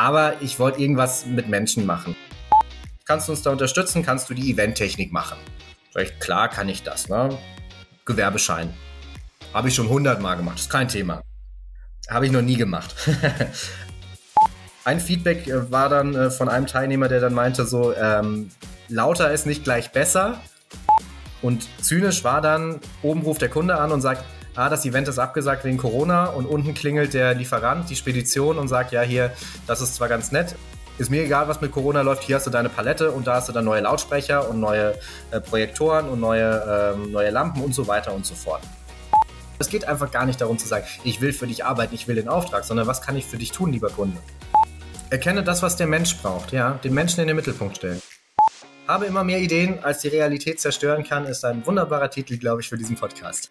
Aber ich wollte irgendwas mit Menschen machen. Kannst du uns da unterstützen? Kannst du die Eventtechnik machen? Ich, klar kann ich das. Ne? Gewerbeschein. Habe ich schon hundertmal gemacht, ist kein Thema. Habe ich noch nie gemacht. Ein Feedback äh, war dann äh, von einem Teilnehmer, der dann meinte so, ähm, lauter ist nicht gleich besser. Und zynisch war dann, oben ruft der Kunde an und sagt, ah, das Event ist abgesagt wegen Corona und unten klingelt der Lieferant, die Spedition und sagt, ja, hier, das ist zwar ganz nett, ist mir egal, was mit Corona läuft, hier hast du deine Palette und da hast du dann neue Lautsprecher und neue äh, Projektoren und neue, ähm, neue Lampen und so weiter und so fort. Es geht einfach gar nicht darum zu sagen, ich will für dich arbeiten, ich will den Auftrag, sondern was kann ich für dich tun, lieber Kunde? Erkenne das, was der Mensch braucht, ja, den Menschen in den Mittelpunkt stellen. Habe immer mehr Ideen, als die Realität zerstören kann, ist ein wunderbarer Titel, glaube ich, für diesen Podcast.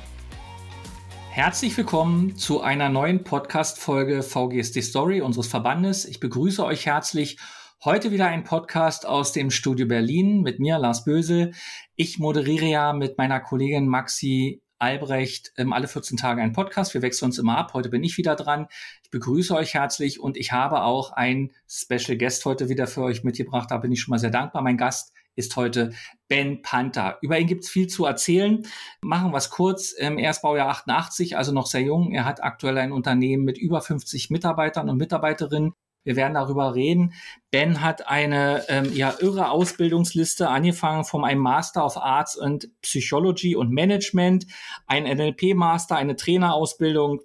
Herzlich willkommen zu einer neuen Podcast-Folge VGSD Story unseres Verbandes. Ich begrüße euch herzlich. Heute wieder ein Podcast aus dem Studio Berlin mit mir, Lars Böse. Ich moderiere ja mit meiner Kollegin Maxi Albrecht ähm, alle 14 Tage einen Podcast. Wir wechseln uns immer ab. Heute bin ich wieder dran. Ich begrüße euch herzlich und ich habe auch einen Special Guest heute wieder für euch mitgebracht. Da bin ich schon mal sehr dankbar. Mein Gast ist heute Ben Panther. Über ihn gibt es viel zu erzählen. Machen wir es kurz. Er ist Baujahr 88, also noch sehr jung. Er hat aktuell ein Unternehmen mit über 50 Mitarbeitern und Mitarbeiterinnen. Wir werden darüber reden. Ben hat eine ähm, ja irre Ausbildungsliste, angefangen von einem Master of Arts and Psychology und Management, ein NLP-Master, eine Trainerausbildung.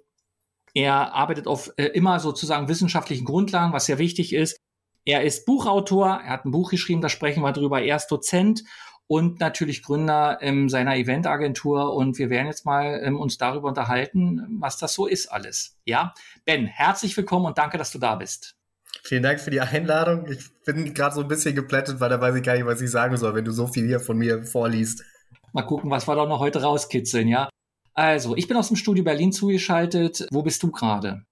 Er arbeitet auf äh, immer sozusagen wissenschaftlichen Grundlagen, was sehr wichtig ist. Er ist Buchautor, er hat ein Buch geschrieben, da sprechen wir drüber. Er ist Dozent und natürlich Gründer ähm, seiner Eventagentur. Und wir werden jetzt mal ähm, uns darüber unterhalten, was das so ist alles. Ja, Ben, herzlich willkommen und danke, dass du da bist. Vielen Dank für die Einladung. Ich bin gerade so ein bisschen geplättet, weil da weiß ich gar nicht, was ich sagen soll, wenn du so viel hier von mir vorliest. Mal gucken, was wir da noch heute rauskitzeln, ja? Also, ich bin aus dem Studio Berlin zugeschaltet. Wo bist du gerade?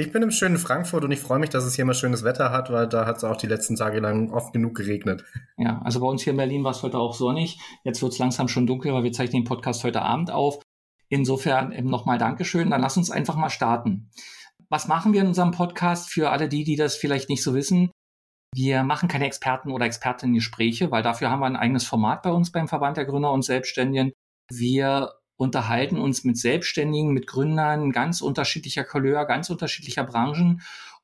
Ich bin im schönen Frankfurt und ich freue mich, dass es hier mal schönes Wetter hat, weil da hat es auch die letzten Tage lang oft genug geregnet. Ja, also bei uns hier in Berlin war es heute auch sonnig. Jetzt wird es langsam schon dunkel, weil wir zeichnen den Podcast heute Abend auf. Insofern nochmal Dankeschön. Dann lass uns einfach mal starten. Was machen wir in unserem Podcast für alle die, die das vielleicht nicht so wissen? Wir machen keine Experten- oder Expertinnen-Gespräche, weil dafür haben wir ein eigenes Format bei uns beim Verband der Gründer und Selbstständigen. Wir unterhalten uns mit Selbstständigen, mit Gründern ganz unterschiedlicher Couleur, ganz unterschiedlicher Branchen.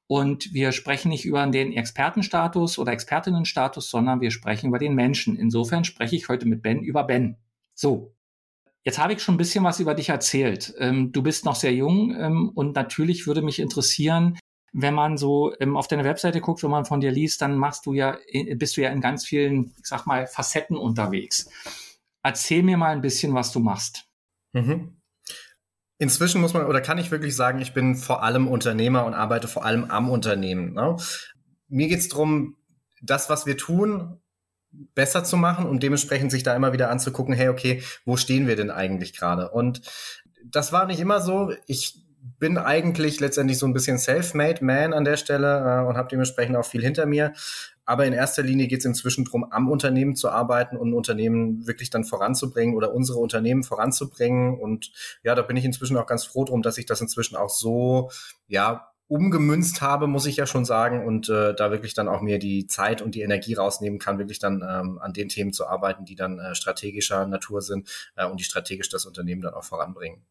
Und wir sprechen nicht über den Expertenstatus oder Expertinnenstatus, sondern wir sprechen über den Menschen. Insofern spreche ich heute mit Ben über Ben. So, Jetzt habe ich schon ein bisschen was über dich erzählt. Ähm, du bist noch sehr jung ähm, und natürlich würde mich interessieren, wenn man so ähm, auf deine Webseite guckt, wenn man von dir liest, dann machst du ja, äh, bist du ja in ganz vielen, ich sag mal, Facetten unterwegs. Erzähl mir mal ein bisschen, was du machst. Mhm. Inzwischen muss man oder kann ich wirklich sagen, ich bin vor allem Unternehmer und arbeite vor allem am Unternehmen. Ne? Mir geht es darum, das, was wir tun, besser zu machen und dementsprechend sich da immer wieder anzugucken, hey, okay, wo stehen wir denn eigentlich gerade? Und das war nicht immer so. Ich bin eigentlich letztendlich so ein bisschen self-made man an der Stelle äh, und habe dementsprechend auch viel hinter mir. Aber in erster Linie geht es inzwischen darum, am Unternehmen zu arbeiten und ein Unternehmen wirklich dann voranzubringen oder unsere Unternehmen voranzubringen. Und ja, da bin ich inzwischen auch ganz froh drum, dass ich das inzwischen auch so, ja, umgemünzt habe, muss ich ja schon sagen, und äh, da wirklich dann auch mir die Zeit und die Energie rausnehmen kann, wirklich dann ähm, an den Themen zu arbeiten, die dann äh, strategischer Natur sind äh, und die strategisch das Unternehmen dann auch voranbringen.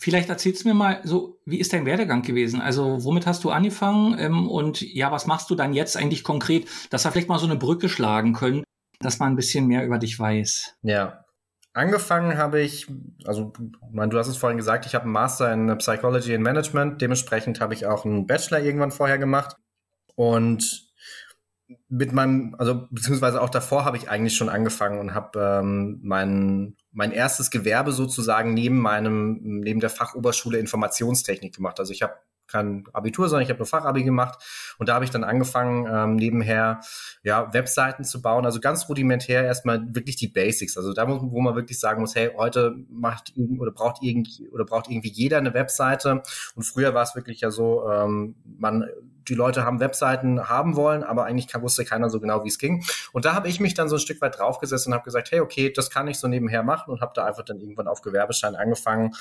Vielleicht erzählst du mir mal so, wie ist dein Werdegang gewesen? Also womit hast du angefangen ähm, und ja, was machst du dann jetzt eigentlich konkret, dass wir vielleicht mal so eine Brücke schlagen können, dass man ein bisschen mehr über dich weiß? Ja, Angefangen habe ich, also man, du hast es vorhin gesagt, ich habe einen Master in Psychology and Management, dementsprechend habe ich auch einen Bachelor irgendwann vorher gemacht und mit meinem, also beziehungsweise auch davor habe ich eigentlich schon angefangen und habe ähm, mein, mein erstes Gewerbe sozusagen neben meinem, neben der Fachoberschule Informationstechnik gemacht. Also ich habe kein Abitur, sondern ich habe nur Fachabi gemacht. Und da habe ich dann angefangen, ähm, nebenher ja, Webseiten zu bauen. Also ganz rudimentär erstmal wirklich die Basics. Also da, muss, wo man wirklich sagen muss, hey, heute macht oder braucht irgendwie oder braucht irgendwie jeder eine Webseite. Und früher war es wirklich ja so, ähm, man die Leute haben Webseiten haben wollen, aber eigentlich wusste keiner so genau, wie es ging. Und da habe ich mich dann so ein Stück weit draufgesetzt und habe gesagt, hey, okay, das kann ich so nebenher machen und habe da einfach dann irgendwann auf Gewerbeschein angefangen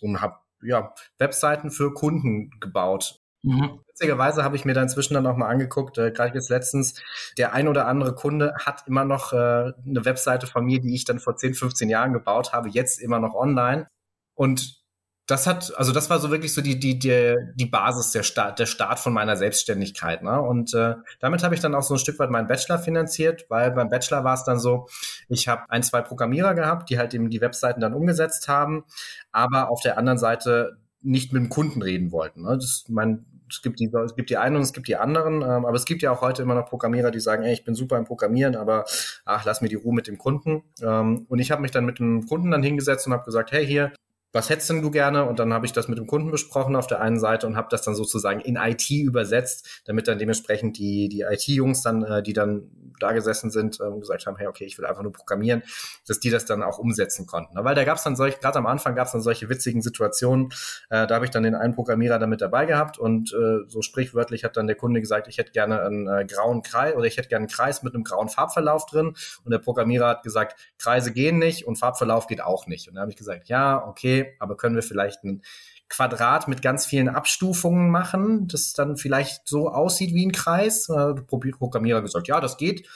und habe ja, Webseiten für Kunden gebaut. Mhm. Witzigerweise habe ich mir da inzwischen dann auch mal angeguckt, äh, gerade jetzt letztens, der ein oder andere Kunde hat immer noch äh, eine Webseite von mir, die ich dann vor 10, 15 Jahren gebaut habe, jetzt immer noch online. Und das hat, also das war so wirklich so die, die, die, die Basis, der Start, der Start von meiner Selbstständigkeit. Ne? Und äh, damit habe ich dann auch so ein Stück weit meinen Bachelor finanziert, weil beim Bachelor war es dann so, ich habe ein, zwei Programmierer gehabt, die halt eben die Webseiten dann umgesetzt haben, aber auf der anderen Seite nicht mit dem Kunden reden wollten. Ne? Das, mein, es gibt die, es gibt die einen und es gibt die anderen, ähm, aber es gibt ja auch heute immer noch Programmierer, die sagen, ey, ich bin super im Programmieren, aber ach, lass mir die Ruhe mit dem Kunden. Ähm, und ich habe mich dann mit dem Kunden dann hingesetzt und habe gesagt, hey, hier, was hättest denn du gerne? Und dann habe ich das mit dem Kunden besprochen auf der einen Seite und habe das dann sozusagen in IT übersetzt, damit dann dementsprechend die, die IT-Jungs dann, äh, die dann da gesessen sind, ähm, gesagt haben, hey, okay, ich will einfach nur programmieren, dass die das dann auch umsetzen konnten. Weil da gab es dann solche, gerade am Anfang gab es dann solche witzigen Situationen, äh, da habe ich dann den einen Programmierer damit dabei gehabt und äh, so sprichwörtlich hat dann der Kunde gesagt, ich hätte gerne einen äh, grauen Kreis oder ich hätte gerne einen Kreis mit einem grauen Farbverlauf drin und der Programmierer hat gesagt, Kreise gehen nicht und Farbverlauf geht auch nicht. Und da habe ich gesagt, ja, okay, aber können wir vielleicht ein Quadrat mit ganz vielen Abstufungen machen, das dann vielleicht so aussieht wie ein Kreis. Der Programmierer gesagt, ja, das geht.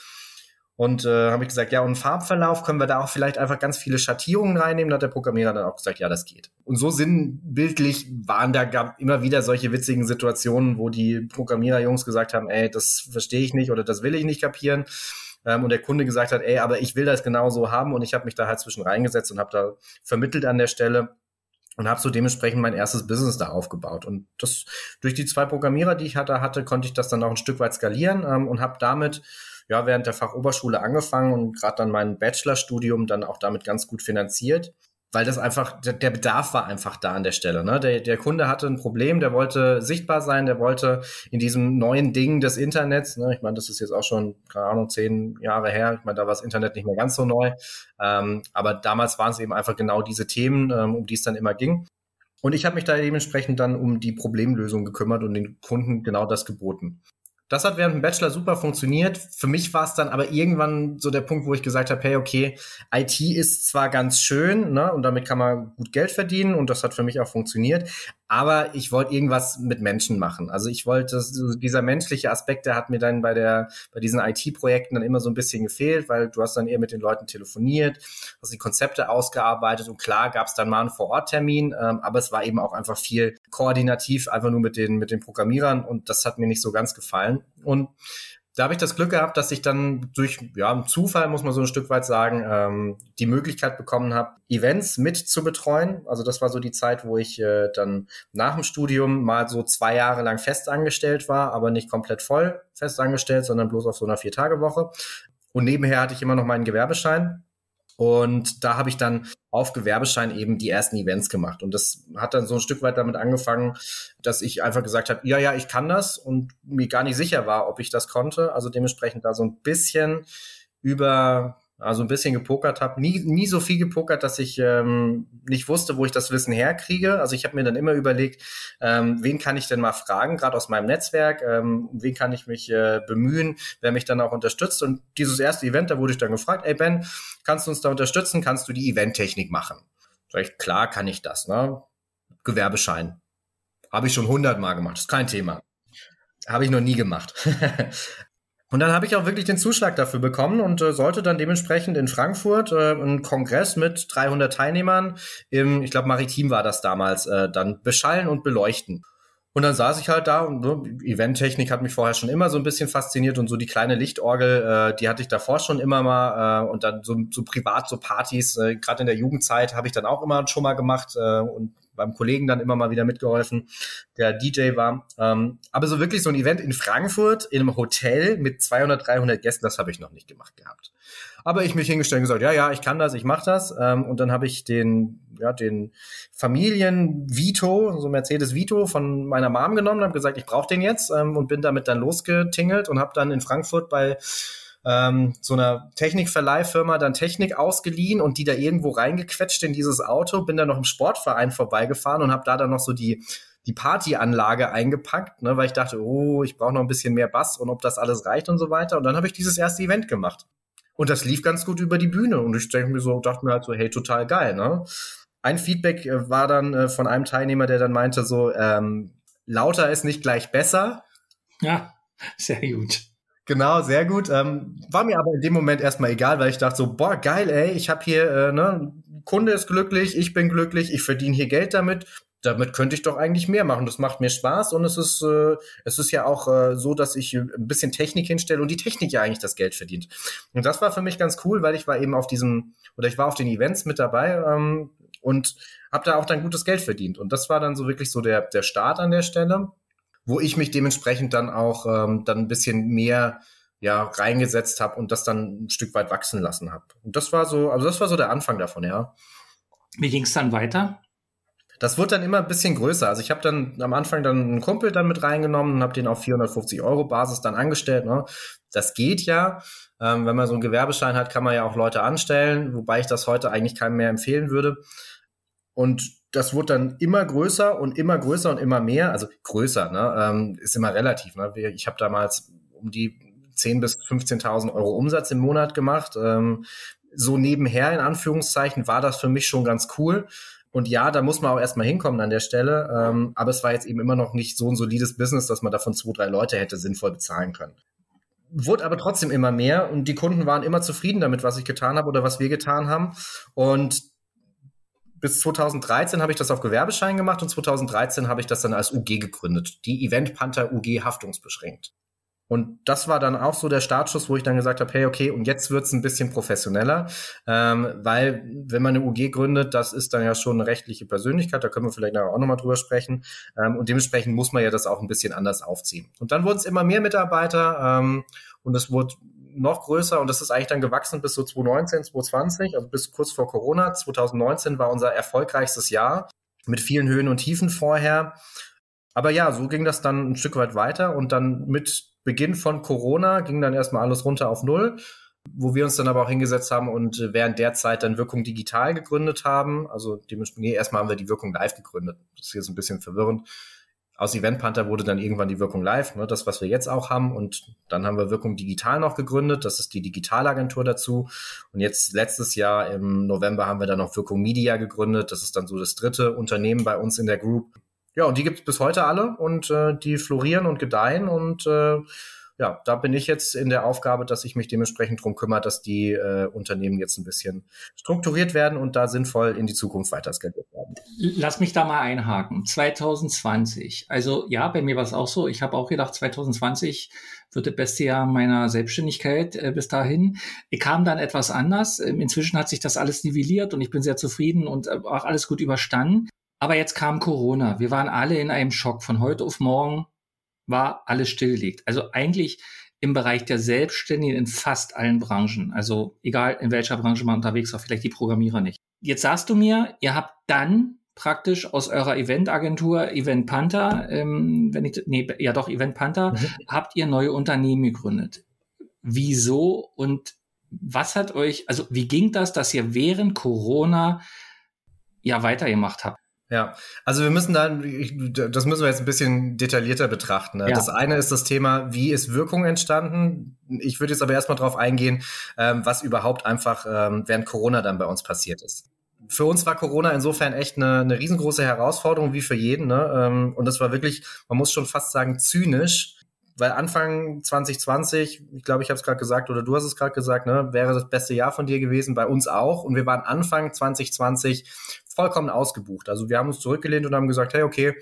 Und äh, habe ich gesagt, ja, und Farbverlauf können wir da auch vielleicht einfach ganz viele Schattierungen reinnehmen. Da hat der Programmierer dann auch gesagt, ja, das geht. Und so sinnbildlich waren da gab immer wieder solche witzigen Situationen, wo die Programmiererjungs gesagt haben, ey, das verstehe ich nicht oder das will ich nicht kapieren. Ähm, und der Kunde gesagt hat, ey, aber ich will das genau so haben. Und ich habe mich da halt zwischen reingesetzt und habe da vermittelt an der Stelle und habe so dementsprechend mein erstes Business da aufgebaut. Und das durch die zwei Programmierer, die ich hatte, hatte, konnte ich das dann auch ein Stück weit skalieren ähm, und habe damit ja während der Fachoberschule angefangen und gerade dann mein Bachelorstudium dann auch damit ganz gut finanziert weil das einfach, der Bedarf war einfach da an der Stelle. Ne? Der, der Kunde hatte ein Problem, der wollte sichtbar sein, der wollte in diesem neuen Ding des Internets, ne? ich meine, das ist jetzt auch schon, keine Ahnung, zehn Jahre her, ich meine, da war das Internet nicht mehr ganz so neu, ähm, aber damals waren es eben einfach genau diese Themen, ähm, um die es dann immer ging. Und ich habe mich da dementsprechend dann um die Problemlösung gekümmert und den Kunden genau das geboten. Das hat während dem Bachelor super funktioniert. Für mich war es dann aber irgendwann so der Punkt, wo ich gesagt habe, hey, okay, IT ist zwar ganz schön, ne, und damit kann man gut Geld verdienen und das hat für mich auch funktioniert, aber ich wollte irgendwas mit Menschen machen. Also ich wollte, dieser menschliche Aspekt, der hat mir dann bei der, bei diesen IT-Projekten dann immer so ein bisschen gefehlt, weil du hast dann eher mit den Leuten telefoniert, hast die Konzepte ausgearbeitet und klar gab es dann mal einen Vor-Ort-Termin, ähm, aber es war eben auch einfach viel koordinativ, einfach nur mit den, mit den Programmierern und das hat mir nicht so ganz gefallen. Und da habe ich das Glück gehabt, dass ich dann durch ja, Zufall, muss man so ein Stück weit sagen, ähm, die Möglichkeit bekommen habe, Events mit zu betreuen. Also das war so die Zeit, wo ich äh, dann nach dem Studium mal so zwei Jahre lang festangestellt war, aber nicht komplett voll festangestellt, sondern bloß auf so einer Vier-Tage-Woche. Und nebenher hatte ich immer noch meinen Gewerbeschein und da habe ich dann auf Gewerbeschein eben die ersten Events gemacht. Und das hat dann so ein Stück weit damit angefangen, dass ich einfach gesagt habe, ja, ja, ich kann das und mir gar nicht sicher war, ob ich das konnte. Also dementsprechend da so ein bisschen über also ein bisschen gepokert habe. Nie, nie so viel gepokert, dass ich ähm, nicht wusste, wo ich das Wissen herkriege. Also ich habe mir dann immer überlegt, ähm, wen kann ich denn mal fragen, gerade aus meinem Netzwerk, ähm, wen kann ich mich äh, bemühen, wer mich dann auch unterstützt. Und dieses erste Event, da wurde ich dann gefragt, ey Ben, kannst du uns da unterstützen? Kannst du die Eventtechnik machen? Sag ich, klar kann ich das, ne? Gewerbeschein. Habe ich schon hundertmal gemacht, ist kein Thema. Habe ich noch nie gemacht. Und dann habe ich auch wirklich den Zuschlag dafür bekommen und äh, sollte dann dementsprechend in Frankfurt äh, einen Kongress mit 300 Teilnehmern im, ich glaube, Maritim war das damals, äh, dann beschallen und beleuchten. Und dann saß ich halt da und ne, Eventtechnik hat mich vorher schon immer so ein bisschen fasziniert und so die kleine Lichtorgel, äh, die hatte ich davor schon immer mal äh, und dann so, so privat so Partys, äh, gerade in der Jugendzeit habe ich dann auch immer schon mal gemacht äh, und beim Kollegen dann immer mal wieder mitgeholfen, der DJ war. Ähm, aber so wirklich so ein Event in Frankfurt in einem Hotel mit 200, 300 Gästen, das habe ich noch nicht gemacht gehabt. Aber ich mich hingestellt und gesagt, ja, ja, ich kann das, ich mache das. Ähm, und dann habe ich den, ja, den Familien Vito, so Mercedes Vito von meiner Mom genommen, habe gesagt, ich brauche den jetzt ähm, und bin damit dann losgetingelt und habe dann in Frankfurt bei ähm, so einer Technikverleihfirma dann Technik ausgeliehen und die da irgendwo reingequetscht in dieses Auto, bin dann noch im Sportverein vorbeigefahren und habe da dann noch so die die Partyanlage eingepackt, ne, weil ich dachte, oh, ich brauche noch ein bisschen mehr Bass und ob das alles reicht und so weiter. Und dann habe ich dieses erste Event gemacht. Und das lief ganz gut über die Bühne. Und ich denke mir so, dachte mir halt so, hey, total geil, ne? Ein Feedback äh, war dann äh, von einem Teilnehmer, der dann meinte so, ähm, lauter ist nicht gleich besser. Ja, sehr gut. Genau, sehr gut. Ähm, war mir aber in dem Moment erstmal egal, weil ich dachte so, boah, geil, ey, ich habe hier, äh, ne, Kunde ist glücklich, ich bin glücklich, ich verdiene hier Geld damit. Damit könnte ich doch eigentlich mehr machen. Das macht mir Spaß und es ist, äh, es ist ja auch äh, so, dass ich ein bisschen Technik hinstelle und die Technik ja eigentlich das Geld verdient. Und das war für mich ganz cool, weil ich war eben auf diesem, oder ich war auf den Events mit dabei ähm, und habe da auch dann gutes Geld verdient. Und das war dann so wirklich so der, der Start an der Stelle wo ich mich dementsprechend dann auch ähm, dann ein bisschen mehr ja reingesetzt habe und das dann ein Stück weit wachsen lassen habe. Und das war so, also das war so der Anfang davon, ja. Wie ging es dann weiter? Das wurde dann immer ein bisschen größer. Also ich habe dann am Anfang dann einen Kumpel dann mit reingenommen und habe den auf 450 Euro Basis dann angestellt. Ne? Das geht ja. Ähm, wenn man so einen Gewerbeschein hat, kann man ja auch Leute anstellen, wobei ich das heute eigentlich keinem mehr empfehlen würde. Und das wurde dann immer größer und immer größer und immer mehr. Also größer, ne? Ähm, ist immer relativ. Ne? Ich habe damals um die 10.000 bis 15.000 Euro Umsatz im Monat gemacht. Ähm, so nebenher, in Anführungszeichen, war das für mich schon ganz cool. Und ja, da muss man auch erstmal hinkommen an der Stelle. Ähm, aber es war jetzt eben immer noch nicht so ein solides Business, dass man davon zwei, drei Leute hätte sinnvoll bezahlen können. Wurde aber trotzdem immer mehr und die Kunden waren immer zufrieden damit, was ich getan habe oder was wir getan haben. Und bis 2013 habe ich das auf Gewerbeschein gemacht und 2013 habe ich das dann als UG gegründet. Die Event Panther UG haftungsbeschränkt. Und das war dann auch so der Startschuss, wo ich dann gesagt habe, hey, okay, und jetzt wird's ein bisschen professioneller, ähm, weil wenn man eine UG gründet, das ist dann ja schon eine rechtliche Persönlichkeit, da können wir vielleicht auch nochmal drüber sprechen. Ähm, und dementsprechend muss man ja das auch ein bisschen anders aufziehen. Und dann wurden es immer mehr Mitarbeiter ähm, und es wurde noch größer und das ist eigentlich dann gewachsen bis so 2019, 2020, also bis kurz vor Corona. 2019 war unser erfolgreichstes Jahr mit vielen Höhen und Tiefen vorher. Aber ja, so ging das dann ein Stück weit weiter und dann mit Beginn von Corona ging dann erstmal alles runter auf Null, wo wir uns dann aber auch hingesetzt haben und während der Zeit dann Wirkung digital gegründet haben. Also dementsprechend, nee, erstmal haben wir die Wirkung live gegründet. Das ist jetzt ein bisschen verwirrend aus Event Panther wurde dann irgendwann die Wirkung live, ne, das, was wir jetzt auch haben. Und dann haben wir Wirkung digital noch gegründet. Das ist die Digitalagentur dazu. Und jetzt letztes Jahr im November haben wir dann noch Wirkung Media gegründet. Das ist dann so das dritte Unternehmen bei uns in der Group. Ja, und die gibt es bis heute alle und äh, die florieren und gedeihen und äh, ja, da bin ich jetzt in der Aufgabe, dass ich mich dementsprechend drum kümmere, dass die äh, Unternehmen jetzt ein bisschen strukturiert werden und da sinnvoll in die Zukunft weiter skaliert werden. Lass mich da mal einhaken. 2020. Also ja, bei mir war es auch so. Ich habe auch gedacht, 2020 wird das beste Jahr meiner Selbstständigkeit äh, bis dahin. Ich kam dann etwas anders. Ähm, inzwischen hat sich das alles nivelliert und ich bin sehr zufrieden und äh, auch alles gut überstanden. Aber jetzt kam Corona. Wir waren alle in einem Schock von heute auf morgen war alles stillgelegt. Also eigentlich im Bereich der Selbstständigen in fast allen Branchen. Also egal in welcher Branche man unterwegs war, vielleicht die Programmierer nicht. Jetzt sagst du mir, ihr habt dann praktisch aus eurer Eventagentur Event Panther, ähm, wenn ich, nee, ja doch, Event Panther, mhm. habt ihr neue Unternehmen gegründet. Wieso und was hat euch, also wie ging das, dass ihr während Corona ja weitergemacht habt? Ja, also wir müssen da, das müssen wir jetzt ein bisschen detaillierter betrachten. Ne? Ja. Das eine ist das Thema, wie ist Wirkung entstanden? Ich würde jetzt aber erstmal darauf eingehen, ähm, was überhaupt einfach ähm, während Corona dann bei uns passiert ist. Für uns war Corona insofern echt eine, eine riesengroße Herausforderung, wie für jeden. Ne? Ähm, und das war wirklich, man muss schon fast sagen, zynisch, weil Anfang 2020, ich glaube, ich habe es gerade gesagt oder du hast es gerade gesagt, ne, wäre das beste Jahr von dir gewesen, bei uns auch. Und wir waren Anfang 2020 vollkommen ausgebucht. Also wir haben uns zurückgelehnt und haben gesagt, hey, okay,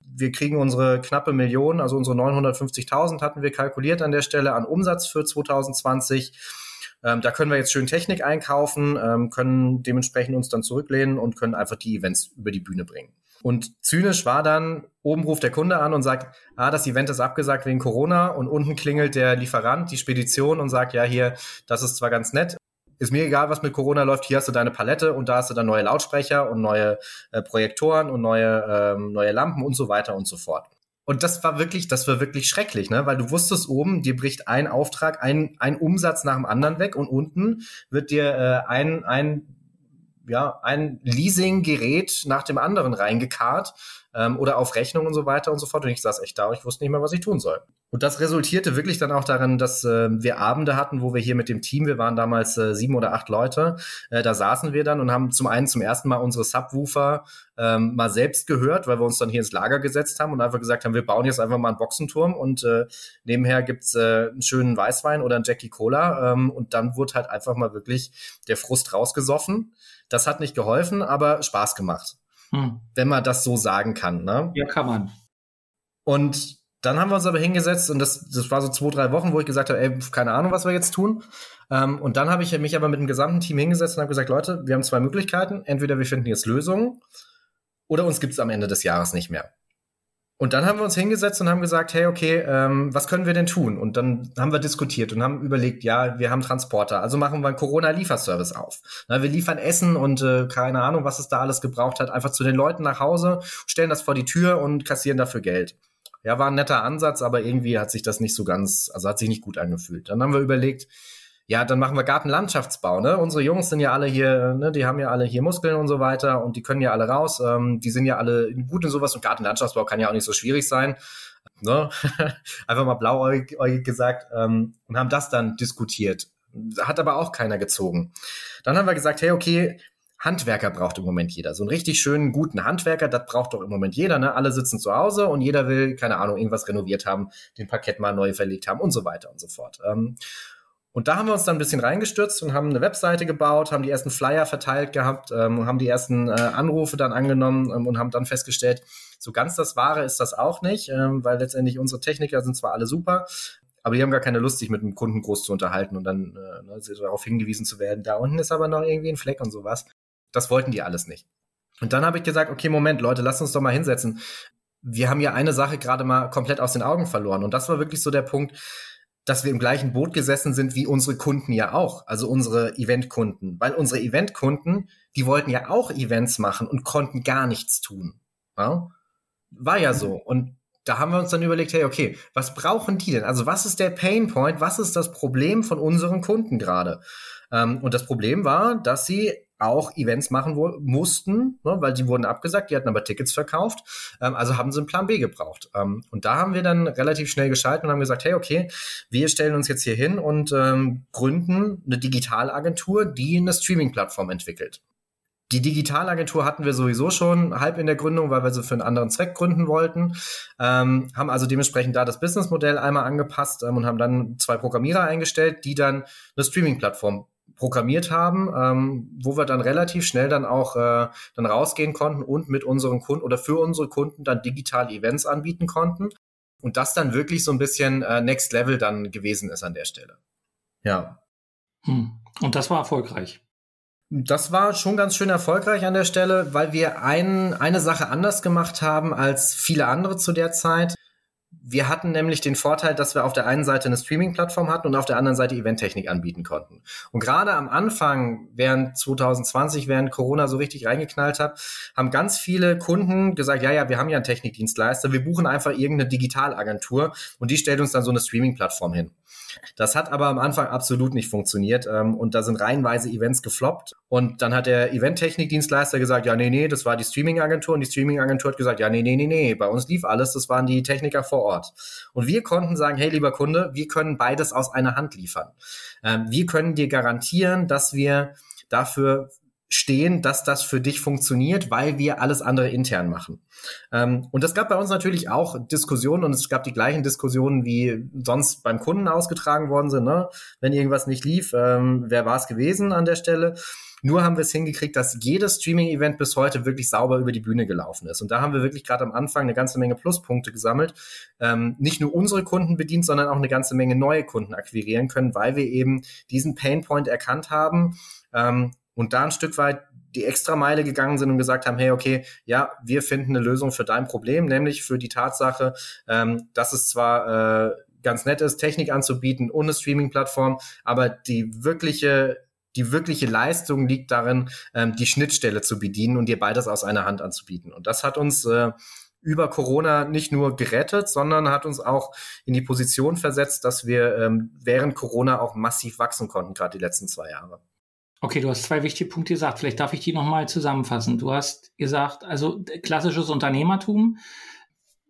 wir kriegen unsere knappe Million, also unsere 950.000 hatten wir kalkuliert an der Stelle an Umsatz für 2020. Ähm, da können wir jetzt schön Technik einkaufen, ähm, können dementsprechend uns dann zurücklehnen und können einfach die Events über die Bühne bringen. Und zynisch war dann, oben ruft der Kunde an und sagt, ah, das Event ist abgesagt wegen Corona und unten klingelt der Lieferant, die Spedition und sagt, ja, hier, das ist zwar ganz nett, ist mir egal, was mit Corona läuft, hier hast du deine Palette und da hast du dann neue Lautsprecher und neue äh, Projektoren und neue, ähm, neue Lampen und so weiter und so fort. Und das war wirklich, das war wirklich schrecklich, ne? Weil du wusstest oben, dir bricht ein Auftrag, ein, ein Umsatz nach dem anderen weg und unten wird dir äh, ein, ein ja, ein Leasing-Gerät nach dem anderen reingekarrt ähm, oder auf Rechnung und so weiter und so fort. Und ich saß echt da und ich wusste nicht mehr, was ich tun soll. Und das resultierte wirklich dann auch darin, dass äh, wir Abende hatten, wo wir hier mit dem Team, wir waren damals äh, sieben oder acht Leute, äh, da saßen wir dann und haben zum einen zum ersten Mal unsere Subwoofer ähm, mal selbst gehört, weil wir uns dann hier ins Lager gesetzt haben und einfach gesagt haben, wir bauen jetzt einfach mal einen Boxenturm und äh, nebenher gibt's äh, einen schönen Weißwein oder einen Jackie Cola ähm, und dann wurde halt einfach mal wirklich der Frust rausgesoffen. Das hat nicht geholfen, aber Spaß gemacht. Hm. Wenn man das so sagen kann. Ne? Ja, kann man. Und dann haben wir uns aber hingesetzt und das, das war so zwei, drei Wochen, wo ich gesagt habe, ey, keine Ahnung, was wir jetzt tun. Ähm, und dann habe ich mich aber mit dem gesamten Team hingesetzt und habe gesagt, Leute, wir haben zwei Möglichkeiten. Entweder wir finden jetzt Lösungen oder uns gibt es am Ende des Jahres nicht mehr. Und dann haben wir uns hingesetzt und haben gesagt, hey, okay, ähm, was können wir denn tun? Und dann haben wir diskutiert und haben überlegt, ja, wir haben Transporter, also machen wir einen Corona-Lieferservice auf. Na, wir liefern Essen und äh, keine Ahnung, was es da alles gebraucht hat, einfach zu den Leuten nach Hause, stellen das vor die Tür und kassieren dafür Geld. Ja, war ein netter Ansatz, aber irgendwie hat sich das nicht so ganz, also hat sich nicht gut angefühlt. Dann haben wir überlegt, ja, dann machen wir Gartenlandschaftsbau, ne? Unsere Jungs sind ja alle hier, ne, die haben ja alle hier Muskeln und so weiter und die können ja alle raus. Ähm, die sind ja alle gut in sowas und Gartenlandschaftsbau kann ja auch nicht so schwierig sein. Ne? Einfach mal blauäugig gesagt ähm, und haben das dann diskutiert. Hat aber auch keiner gezogen. Dann haben wir gesagt, hey, okay, Handwerker braucht im Moment jeder. So einen richtig schönen, guten Handwerker, das braucht doch im Moment jeder. Ne? Alle sitzen zu Hause und jeder will, keine Ahnung, irgendwas renoviert haben, den Parkett mal neu verlegt haben und so weiter und so fort. Ähm, und da haben wir uns dann ein bisschen reingestürzt und haben eine Webseite gebaut, haben die ersten Flyer verteilt gehabt, ähm, haben die ersten äh, Anrufe dann angenommen ähm, und haben dann festgestellt, so ganz das Wahre ist das auch nicht, ähm, weil letztendlich unsere Techniker sind zwar alle super, aber die haben gar keine Lust, sich mit dem Kunden groß zu unterhalten und dann äh, ne, darauf hingewiesen zu werden, da unten ist aber noch irgendwie ein Fleck und sowas. Das wollten die alles nicht. Und dann habe ich gesagt, okay, Moment, Leute, lasst uns doch mal hinsetzen. Wir haben ja eine Sache gerade mal komplett aus den Augen verloren. Und das war wirklich so der Punkt, dass wir im gleichen Boot gesessen sind wie unsere Kunden ja auch, also unsere Eventkunden, weil unsere Eventkunden, die wollten ja auch Events machen und konnten gar nichts tun. Ja? War ja so. Und da haben wir uns dann überlegt, hey, okay, was brauchen die denn? Also was ist der Pain Point? Was ist das Problem von unseren Kunden gerade? Ähm, und das Problem war, dass sie auch Events machen mussten, ne, weil die wurden abgesagt, die hatten aber Tickets verkauft, ähm, also haben sie einen Plan B gebraucht. Ähm, und da haben wir dann relativ schnell geschalten und haben gesagt, hey, okay, wir stellen uns jetzt hier hin und ähm, gründen eine Digitalagentur, die eine Streaming-Plattform entwickelt. Die Digitalagentur hatten wir sowieso schon halb in der Gründung, weil wir sie für einen anderen Zweck gründen wollten. Ähm, haben also dementsprechend da das Businessmodell einmal angepasst ähm, und haben dann zwei Programmierer eingestellt, die dann eine Streaming-Plattform programmiert haben, ähm, wo wir dann relativ schnell dann auch äh, dann rausgehen konnten und mit unseren Kunden oder für unsere Kunden dann digitale Events anbieten konnten. Und das dann wirklich so ein bisschen äh, Next Level dann gewesen ist an der Stelle. Ja. Hm. Und das war erfolgreich. Das war schon ganz schön erfolgreich an der Stelle, weil wir ein, eine Sache anders gemacht haben als viele andere zu der Zeit. Wir hatten nämlich den Vorteil, dass wir auf der einen Seite eine Streaming-Plattform hatten und auf der anderen Seite Eventtechnik anbieten konnten. Und gerade am Anfang, während 2020, während Corona so richtig reingeknallt hat, haben ganz viele Kunden gesagt, ja, ja, wir haben ja einen Technikdienstleister, wir buchen einfach irgendeine Digitalagentur und die stellt uns dann so eine Streaming-Plattform hin. Das hat aber am Anfang absolut nicht funktioniert ähm, und da sind reihenweise Events gefloppt. Und dann hat der Event-Technik-Dienstleister gesagt, ja, nee, nee, das war die Streaming-Agentur und die Streaming-Agentur hat gesagt, ja, nee, nee, nee, nee, bei uns lief alles, das waren die Techniker vor Ort. Und wir konnten sagen, hey, lieber Kunde, wir können beides aus einer Hand liefern. Ähm, wir können dir garantieren, dass wir dafür stehen, dass das für dich funktioniert, weil wir alles andere intern machen. Ähm, und es gab bei uns natürlich auch Diskussionen und es gab die gleichen Diskussionen, wie sonst beim Kunden ausgetragen worden sind. Ne? Wenn irgendwas nicht lief, ähm, wer war es gewesen an der Stelle? Nur haben wir es hingekriegt, dass jedes Streaming-Event bis heute wirklich sauber über die Bühne gelaufen ist. Und da haben wir wirklich gerade am Anfang eine ganze Menge Pluspunkte gesammelt. Ähm, nicht nur unsere Kunden bedient, sondern auch eine ganze Menge neue Kunden akquirieren können, weil wir eben diesen Painpoint erkannt haben ähm, und da ein Stück weit die Extrameile gegangen sind und gesagt haben, hey, okay, ja, wir finden eine Lösung für dein Problem, nämlich für die Tatsache, ähm, dass es zwar äh, ganz nett ist, Technik anzubieten und eine Streaming-Plattform, aber die wirkliche die wirkliche Leistung liegt darin, ähm, die Schnittstelle zu bedienen und dir beides aus einer Hand anzubieten. Und das hat uns äh, über Corona nicht nur gerettet, sondern hat uns auch in die Position versetzt, dass wir ähm, während Corona auch massiv wachsen konnten, gerade die letzten zwei Jahre. Okay, du hast zwei wichtige Punkte gesagt. Vielleicht darf ich die nochmal zusammenfassen. Du hast gesagt, also klassisches Unternehmertum.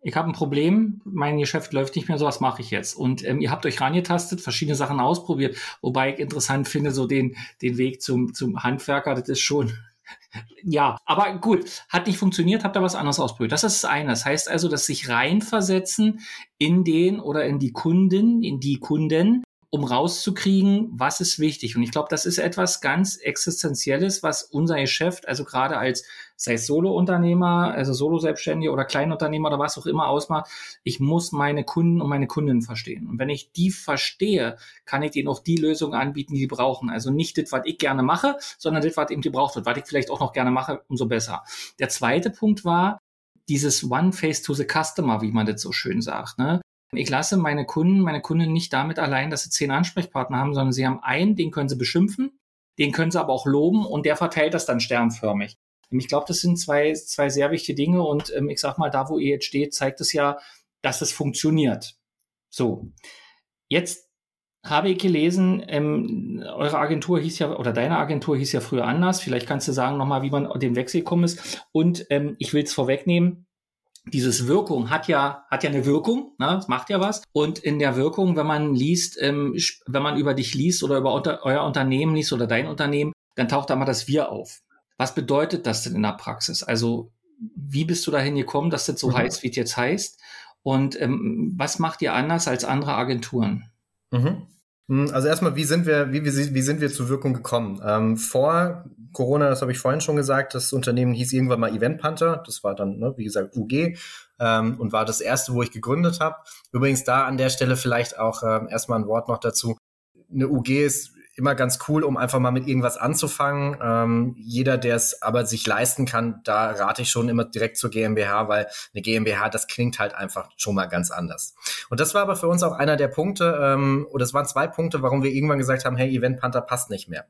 Ich habe ein Problem, mein Geschäft läuft nicht mehr so, was mache ich jetzt? Und ähm, ihr habt euch rangetastet, verschiedene Sachen ausprobiert, wobei ich interessant finde, so den, den Weg zum, zum Handwerker, das ist schon, ja, aber gut, hat nicht funktioniert, habt ihr was anderes ausprobiert. Das ist das eine. Das heißt also, dass sich reinversetzen in den oder in die Kunden, in die Kunden, um rauszukriegen, was ist wichtig. Und ich glaube, das ist etwas ganz Existenzielles, was unser Geschäft, also gerade als, sei es Solo-Unternehmer, also Solo-Selbstständige oder Kleinunternehmer oder was auch immer ausmacht, ich muss meine Kunden und meine Kundinnen verstehen. Und wenn ich die verstehe, kann ich denen auch die Lösungen anbieten, die sie brauchen. Also nicht das, was ich gerne mache, sondern das, was eben gebraucht wird. Was ich vielleicht auch noch gerne mache, umso besser. Der zweite Punkt war, dieses One Face to the Customer, wie man das so schön sagt. Ne? Ich lasse meine Kunden, meine Kunden nicht damit allein, dass sie zehn Ansprechpartner haben, sondern sie haben einen, den können sie beschimpfen, den können sie aber auch loben und der verteilt das dann sternförmig. Ich glaube, das sind zwei, zwei sehr wichtige Dinge und ähm, ich sag mal, da wo ihr jetzt steht, zeigt es ja, dass es funktioniert. So. Jetzt habe ich gelesen, ähm, eure Agentur hieß ja, oder deine Agentur hieß ja früher anders. Vielleicht kannst du sagen nochmal, wie man dem Wechsel gekommen ist. Und ähm, ich will es vorwegnehmen, dieses Wirkung hat ja, hat ja eine Wirkung, ne? das macht ja was. Und in der Wirkung, wenn man liest, ähm, wenn man über dich liest oder über unter, euer Unternehmen liest oder dein Unternehmen, dann taucht da mal das Wir auf. Was bedeutet das denn in der Praxis? Also, wie bist du dahin gekommen, dass das so mhm. heißt, wie es jetzt heißt? Und ähm, was macht ihr anders als andere Agenturen? Mhm. Hm, also erstmal, wie sind wir, wie, wie, wie sind wir zur Wirkung gekommen? Ähm, vor Corona, das habe ich vorhin schon gesagt, das Unternehmen hieß irgendwann mal Event Panther. Das war dann, ne, wie gesagt, UG ähm, und war das erste, wo ich gegründet habe. Übrigens da an der Stelle vielleicht auch ähm, erstmal ein Wort noch dazu. Eine UG ist immer ganz cool, um einfach mal mit irgendwas anzufangen. Ähm, jeder, der es aber sich leisten kann, da rate ich schon immer direkt zur GmbH, weil eine GmbH, das klingt halt einfach schon mal ganz anders. Und das war aber für uns auch einer der Punkte, ähm, oder es waren zwei Punkte, warum wir irgendwann gesagt haben, hey, Event Panther passt nicht mehr.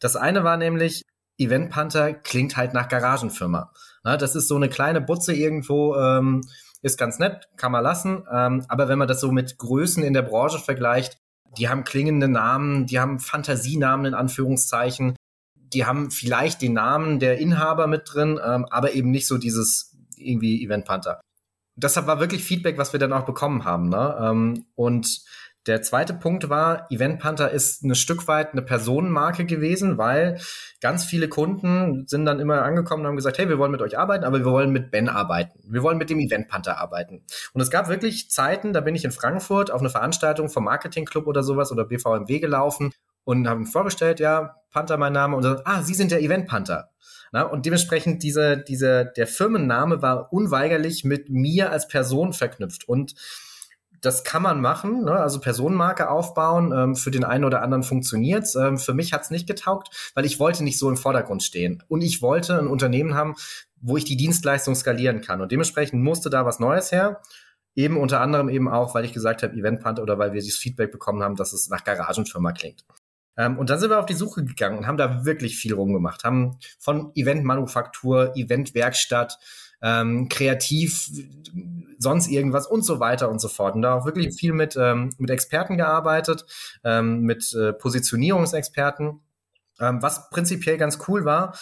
Das eine war nämlich, Event Panther klingt halt nach Garagenfirma. Na, das ist so eine kleine Butze irgendwo, ähm, ist ganz nett, kann man lassen. Ähm, aber wenn man das so mit Größen in der Branche vergleicht, die haben klingende Namen, die haben Fantasienamen in Anführungszeichen, die haben vielleicht den Namen der Inhaber mit drin, ähm, aber eben nicht so dieses irgendwie Event Panther. Deshalb war wirklich Feedback, was wir dann auch bekommen haben. Ne? Ähm, und der zweite Punkt war, Event Panther ist ein Stück weit eine Personenmarke gewesen, weil ganz viele Kunden sind dann immer angekommen und haben gesagt, hey, wir wollen mit euch arbeiten, aber wir wollen mit Ben arbeiten. Wir wollen mit dem Event Panther arbeiten. Und es gab wirklich Zeiten, da bin ich in Frankfurt auf eine Veranstaltung vom Marketing Club oder sowas oder BVMW gelaufen und haben vorgestellt, ja, Panther mein Name und dann, ah, Sie sind der Event Panther. Na, und dementsprechend diese, diese, der Firmenname war unweigerlich mit mir als Person verknüpft und das kann man machen, ne? also Personenmarke aufbauen. Ähm, für den einen oder anderen funktioniert's. Ähm, für mich hat's nicht getaugt, weil ich wollte nicht so im Vordergrund stehen. Und ich wollte ein Unternehmen haben, wo ich die Dienstleistung skalieren kann. Und dementsprechend musste da was Neues her. Eben unter anderem eben auch, weil ich gesagt habe, Eventpant oder weil wir dieses Feedback bekommen haben, dass es nach Garagenfirma klingt. Ähm, und dann sind wir auf die Suche gegangen und haben da wirklich viel rumgemacht. Haben von Eventmanufaktur, Eventwerkstatt, ähm, kreativ, sonst irgendwas und so weiter und so fort. Und da auch wirklich viel mit, ähm, mit Experten gearbeitet, ähm, mit äh, Positionierungsexperten, ähm, was prinzipiell ganz cool war,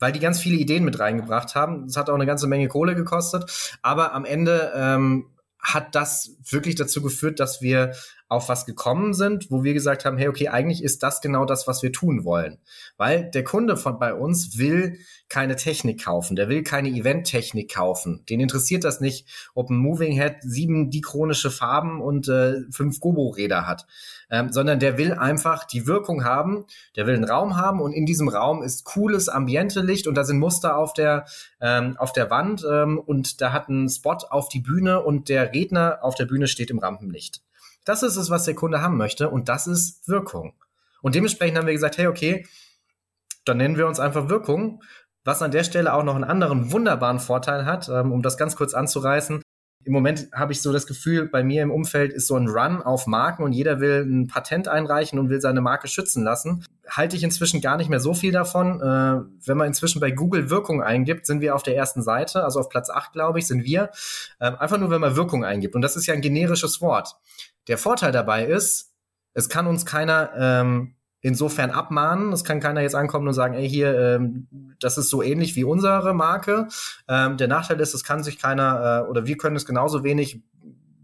weil die ganz viele Ideen mit reingebracht haben. Das hat auch eine ganze Menge Kohle gekostet, aber am Ende ähm, hat das wirklich dazu geführt, dass wir auf was gekommen sind, wo wir gesagt haben, hey, okay, eigentlich ist das genau das, was wir tun wollen. Weil der Kunde von bei uns will keine Technik kaufen, der will keine Event-Technik kaufen. Den interessiert das nicht, ob ein Moving Head sieben dichronische Farben und äh, fünf Gobo-Räder hat, ähm, sondern der will einfach die Wirkung haben, der will einen Raum haben und in diesem Raum ist cooles Ambiente-Licht und da sind Muster auf der, ähm, auf der Wand ähm, und da hat ein Spot auf die Bühne und der Redner auf der Bühne steht im Rampenlicht. Das ist es, was der Kunde haben möchte und das ist Wirkung. Und dementsprechend haben wir gesagt, hey, okay, dann nennen wir uns einfach Wirkung Was an der Stelle auch noch einen anderen wunderbaren Vorteil hat, ähm, um das ganz kurz anzureißen. Im Moment habe ich so das Gefühl, bei mir im Umfeld ist so ein Run auf Marken und jeder will ein Patent einreichen und will seine Marke schützen lassen. Halte ich inzwischen gar nicht mehr so viel davon. Äh, wenn man inzwischen bei Google Wirkung eingibt, sind wir auf der ersten Seite, also auf Platz 8, glaube ich, sind wir. Äh, einfach nur, wenn man Wirkung eingibt. Und das ist ja ein generisches Wort. Der Vorteil dabei ist, es kann uns keiner ähm, insofern abmahnen. Es kann keiner jetzt ankommen und sagen, ey, hier, ähm, das ist so ähnlich wie unsere Marke. Ähm, der Nachteil ist, es kann sich keiner äh, oder wir können es genauso wenig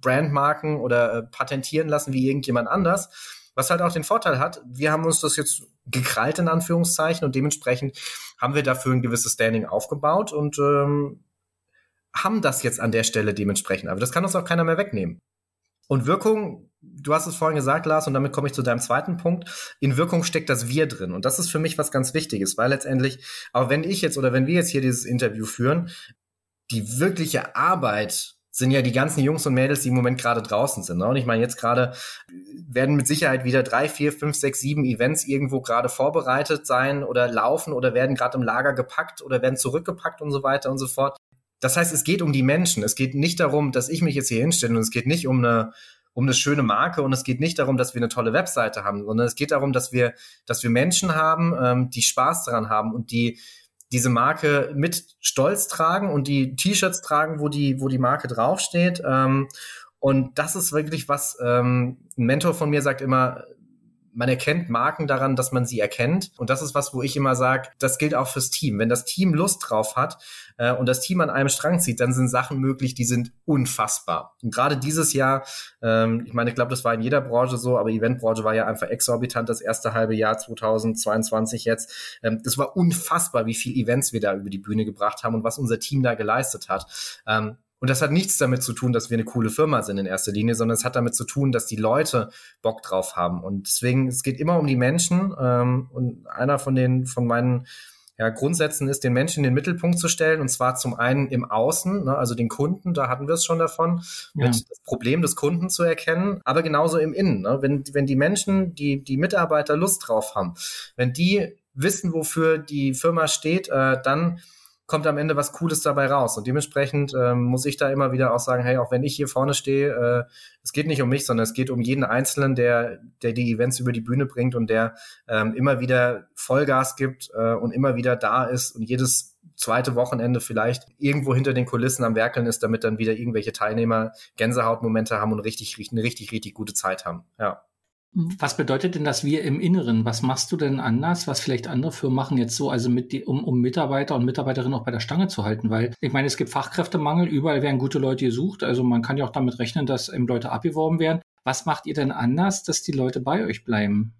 Brandmarken oder äh, patentieren lassen wie irgendjemand anders. Was halt auch den Vorteil hat, wir haben uns das jetzt gekrallt in Anführungszeichen und dementsprechend haben wir dafür ein gewisses Standing aufgebaut und ähm, haben das jetzt an der Stelle dementsprechend. Aber das kann uns auch keiner mehr wegnehmen. Und Wirkung, du hast es vorhin gesagt, Lars, und damit komme ich zu deinem zweiten Punkt. In Wirkung steckt das Wir drin. Und das ist für mich was ganz Wichtiges, weil letztendlich, auch wenn ich jetzt oder wenn wir jetzt hier dieses Interview führen, die wirkliche Arbeit sind ja die ganzen Jungs und Mädels, die im Moment gerade draußen sind. Ne? Und ich meine, jetzt gerade werden mit Sicherheit wieder drei, vier, fünf, sechs, sieben Events irgendwo gerade vorbereitet sein oder laufen oder werden gerade im Lager gepackt oder werden zurückgepackt und so weiter und so fort. Das heißt, es geht um die Menschen. Es geht nicht darum, dass ich mich jetzt hier hinstelle und es geht nicht um eine, um eine schöne Marke und es geht nicht darum, dass wir eine tolle Webseite haben, sondern es geht darum, dass wir, dass wir Menschen haben, ähm, die Spaß daran haben und die diese Marke mit Stolz tragen und die T-Shirts tragen, wo die, wo die Marke draufsteht. Ähm, und das ist wirklich was, ähm, ein Mentor von mir sagt immer, man erkennt Marken daran, dass man sie erkennt. Und das ist was, wo ich immer sage, das gilt auch fürs Team. Wenn das Team Lust drauf hat äh, und das Team an einem Strang zieht, dann sind Sachen möglich, die sind unfassbar. Und gerade dieses Jahr, ähm, ich meine, ich glaube, das war in jeder Branche so, aber Eventbranche war ja einfach exorbitant das erste halbe Jahr 2022 jetzt. Ähm, das war unfassbar, wie viel Events wir da über die Bühne gebracht haben und was unser Team da geleistet hat. Ähm, und das hat nichts damit zu tun, dass wir eine coole Firma sind in erster Linie, sondern es hat damit zu tun, dass die Leute Bock drauf haben. Und deswegen, es geht immer um die Menschen. Ähm, und einer von den, von meinen ja, Grundsätzen ist, den Menschen in den Mittelpunkt zu stellen. Und zwar zum einen im Außen, ne, also den Kunden, da hatten wir es schon davon, ja. mit das Problem des Kunden zu erkennen, aber genauso im Innen. Ne, wenn, wenn die Menschen, die, die Mitarbeiter Lust drauf haben, wenn die wissen, wofür die Firma steht, äh, dann kommt am Ende was Cooles dabei raus. Und dementsprechend ähm, muss ich da immer wieder auch sagen, hey, auch wenn ich hier vorne stehe, äh, es geht nicht um mich, sondern es geht um jeden Einzelnen, der, der die Events über die Bühne bringt und der ähm, immer wieder Vollgas gibt äh, und immer wieder da ist und jedes zweite Wochenende vielleicht irgendwo hinter den Kulissen am Werkeln ist, damit dann wieder irgendwelche Teilnehmer Gänsehautmomente haben und richtig, richtig, richtig, richtig gute Zeit haben. Ja. Was bedeutet denn das wir im Inneren? Was machst du denn anders, was vielleicht andere Firmen machen jetzt so, also mit die, um, um Mitarbeiter und Mitarbeiterinnen auch bei der Stange zu halten? Weil ich meine, es gibt Fachkräftemangel, überall werden gute Leute gesucht. Also man kann ja auch damit rechnen, dass eben Leute abgeworben werden. Was macht ihr denn anders, dass die Leute bei euch bleiben?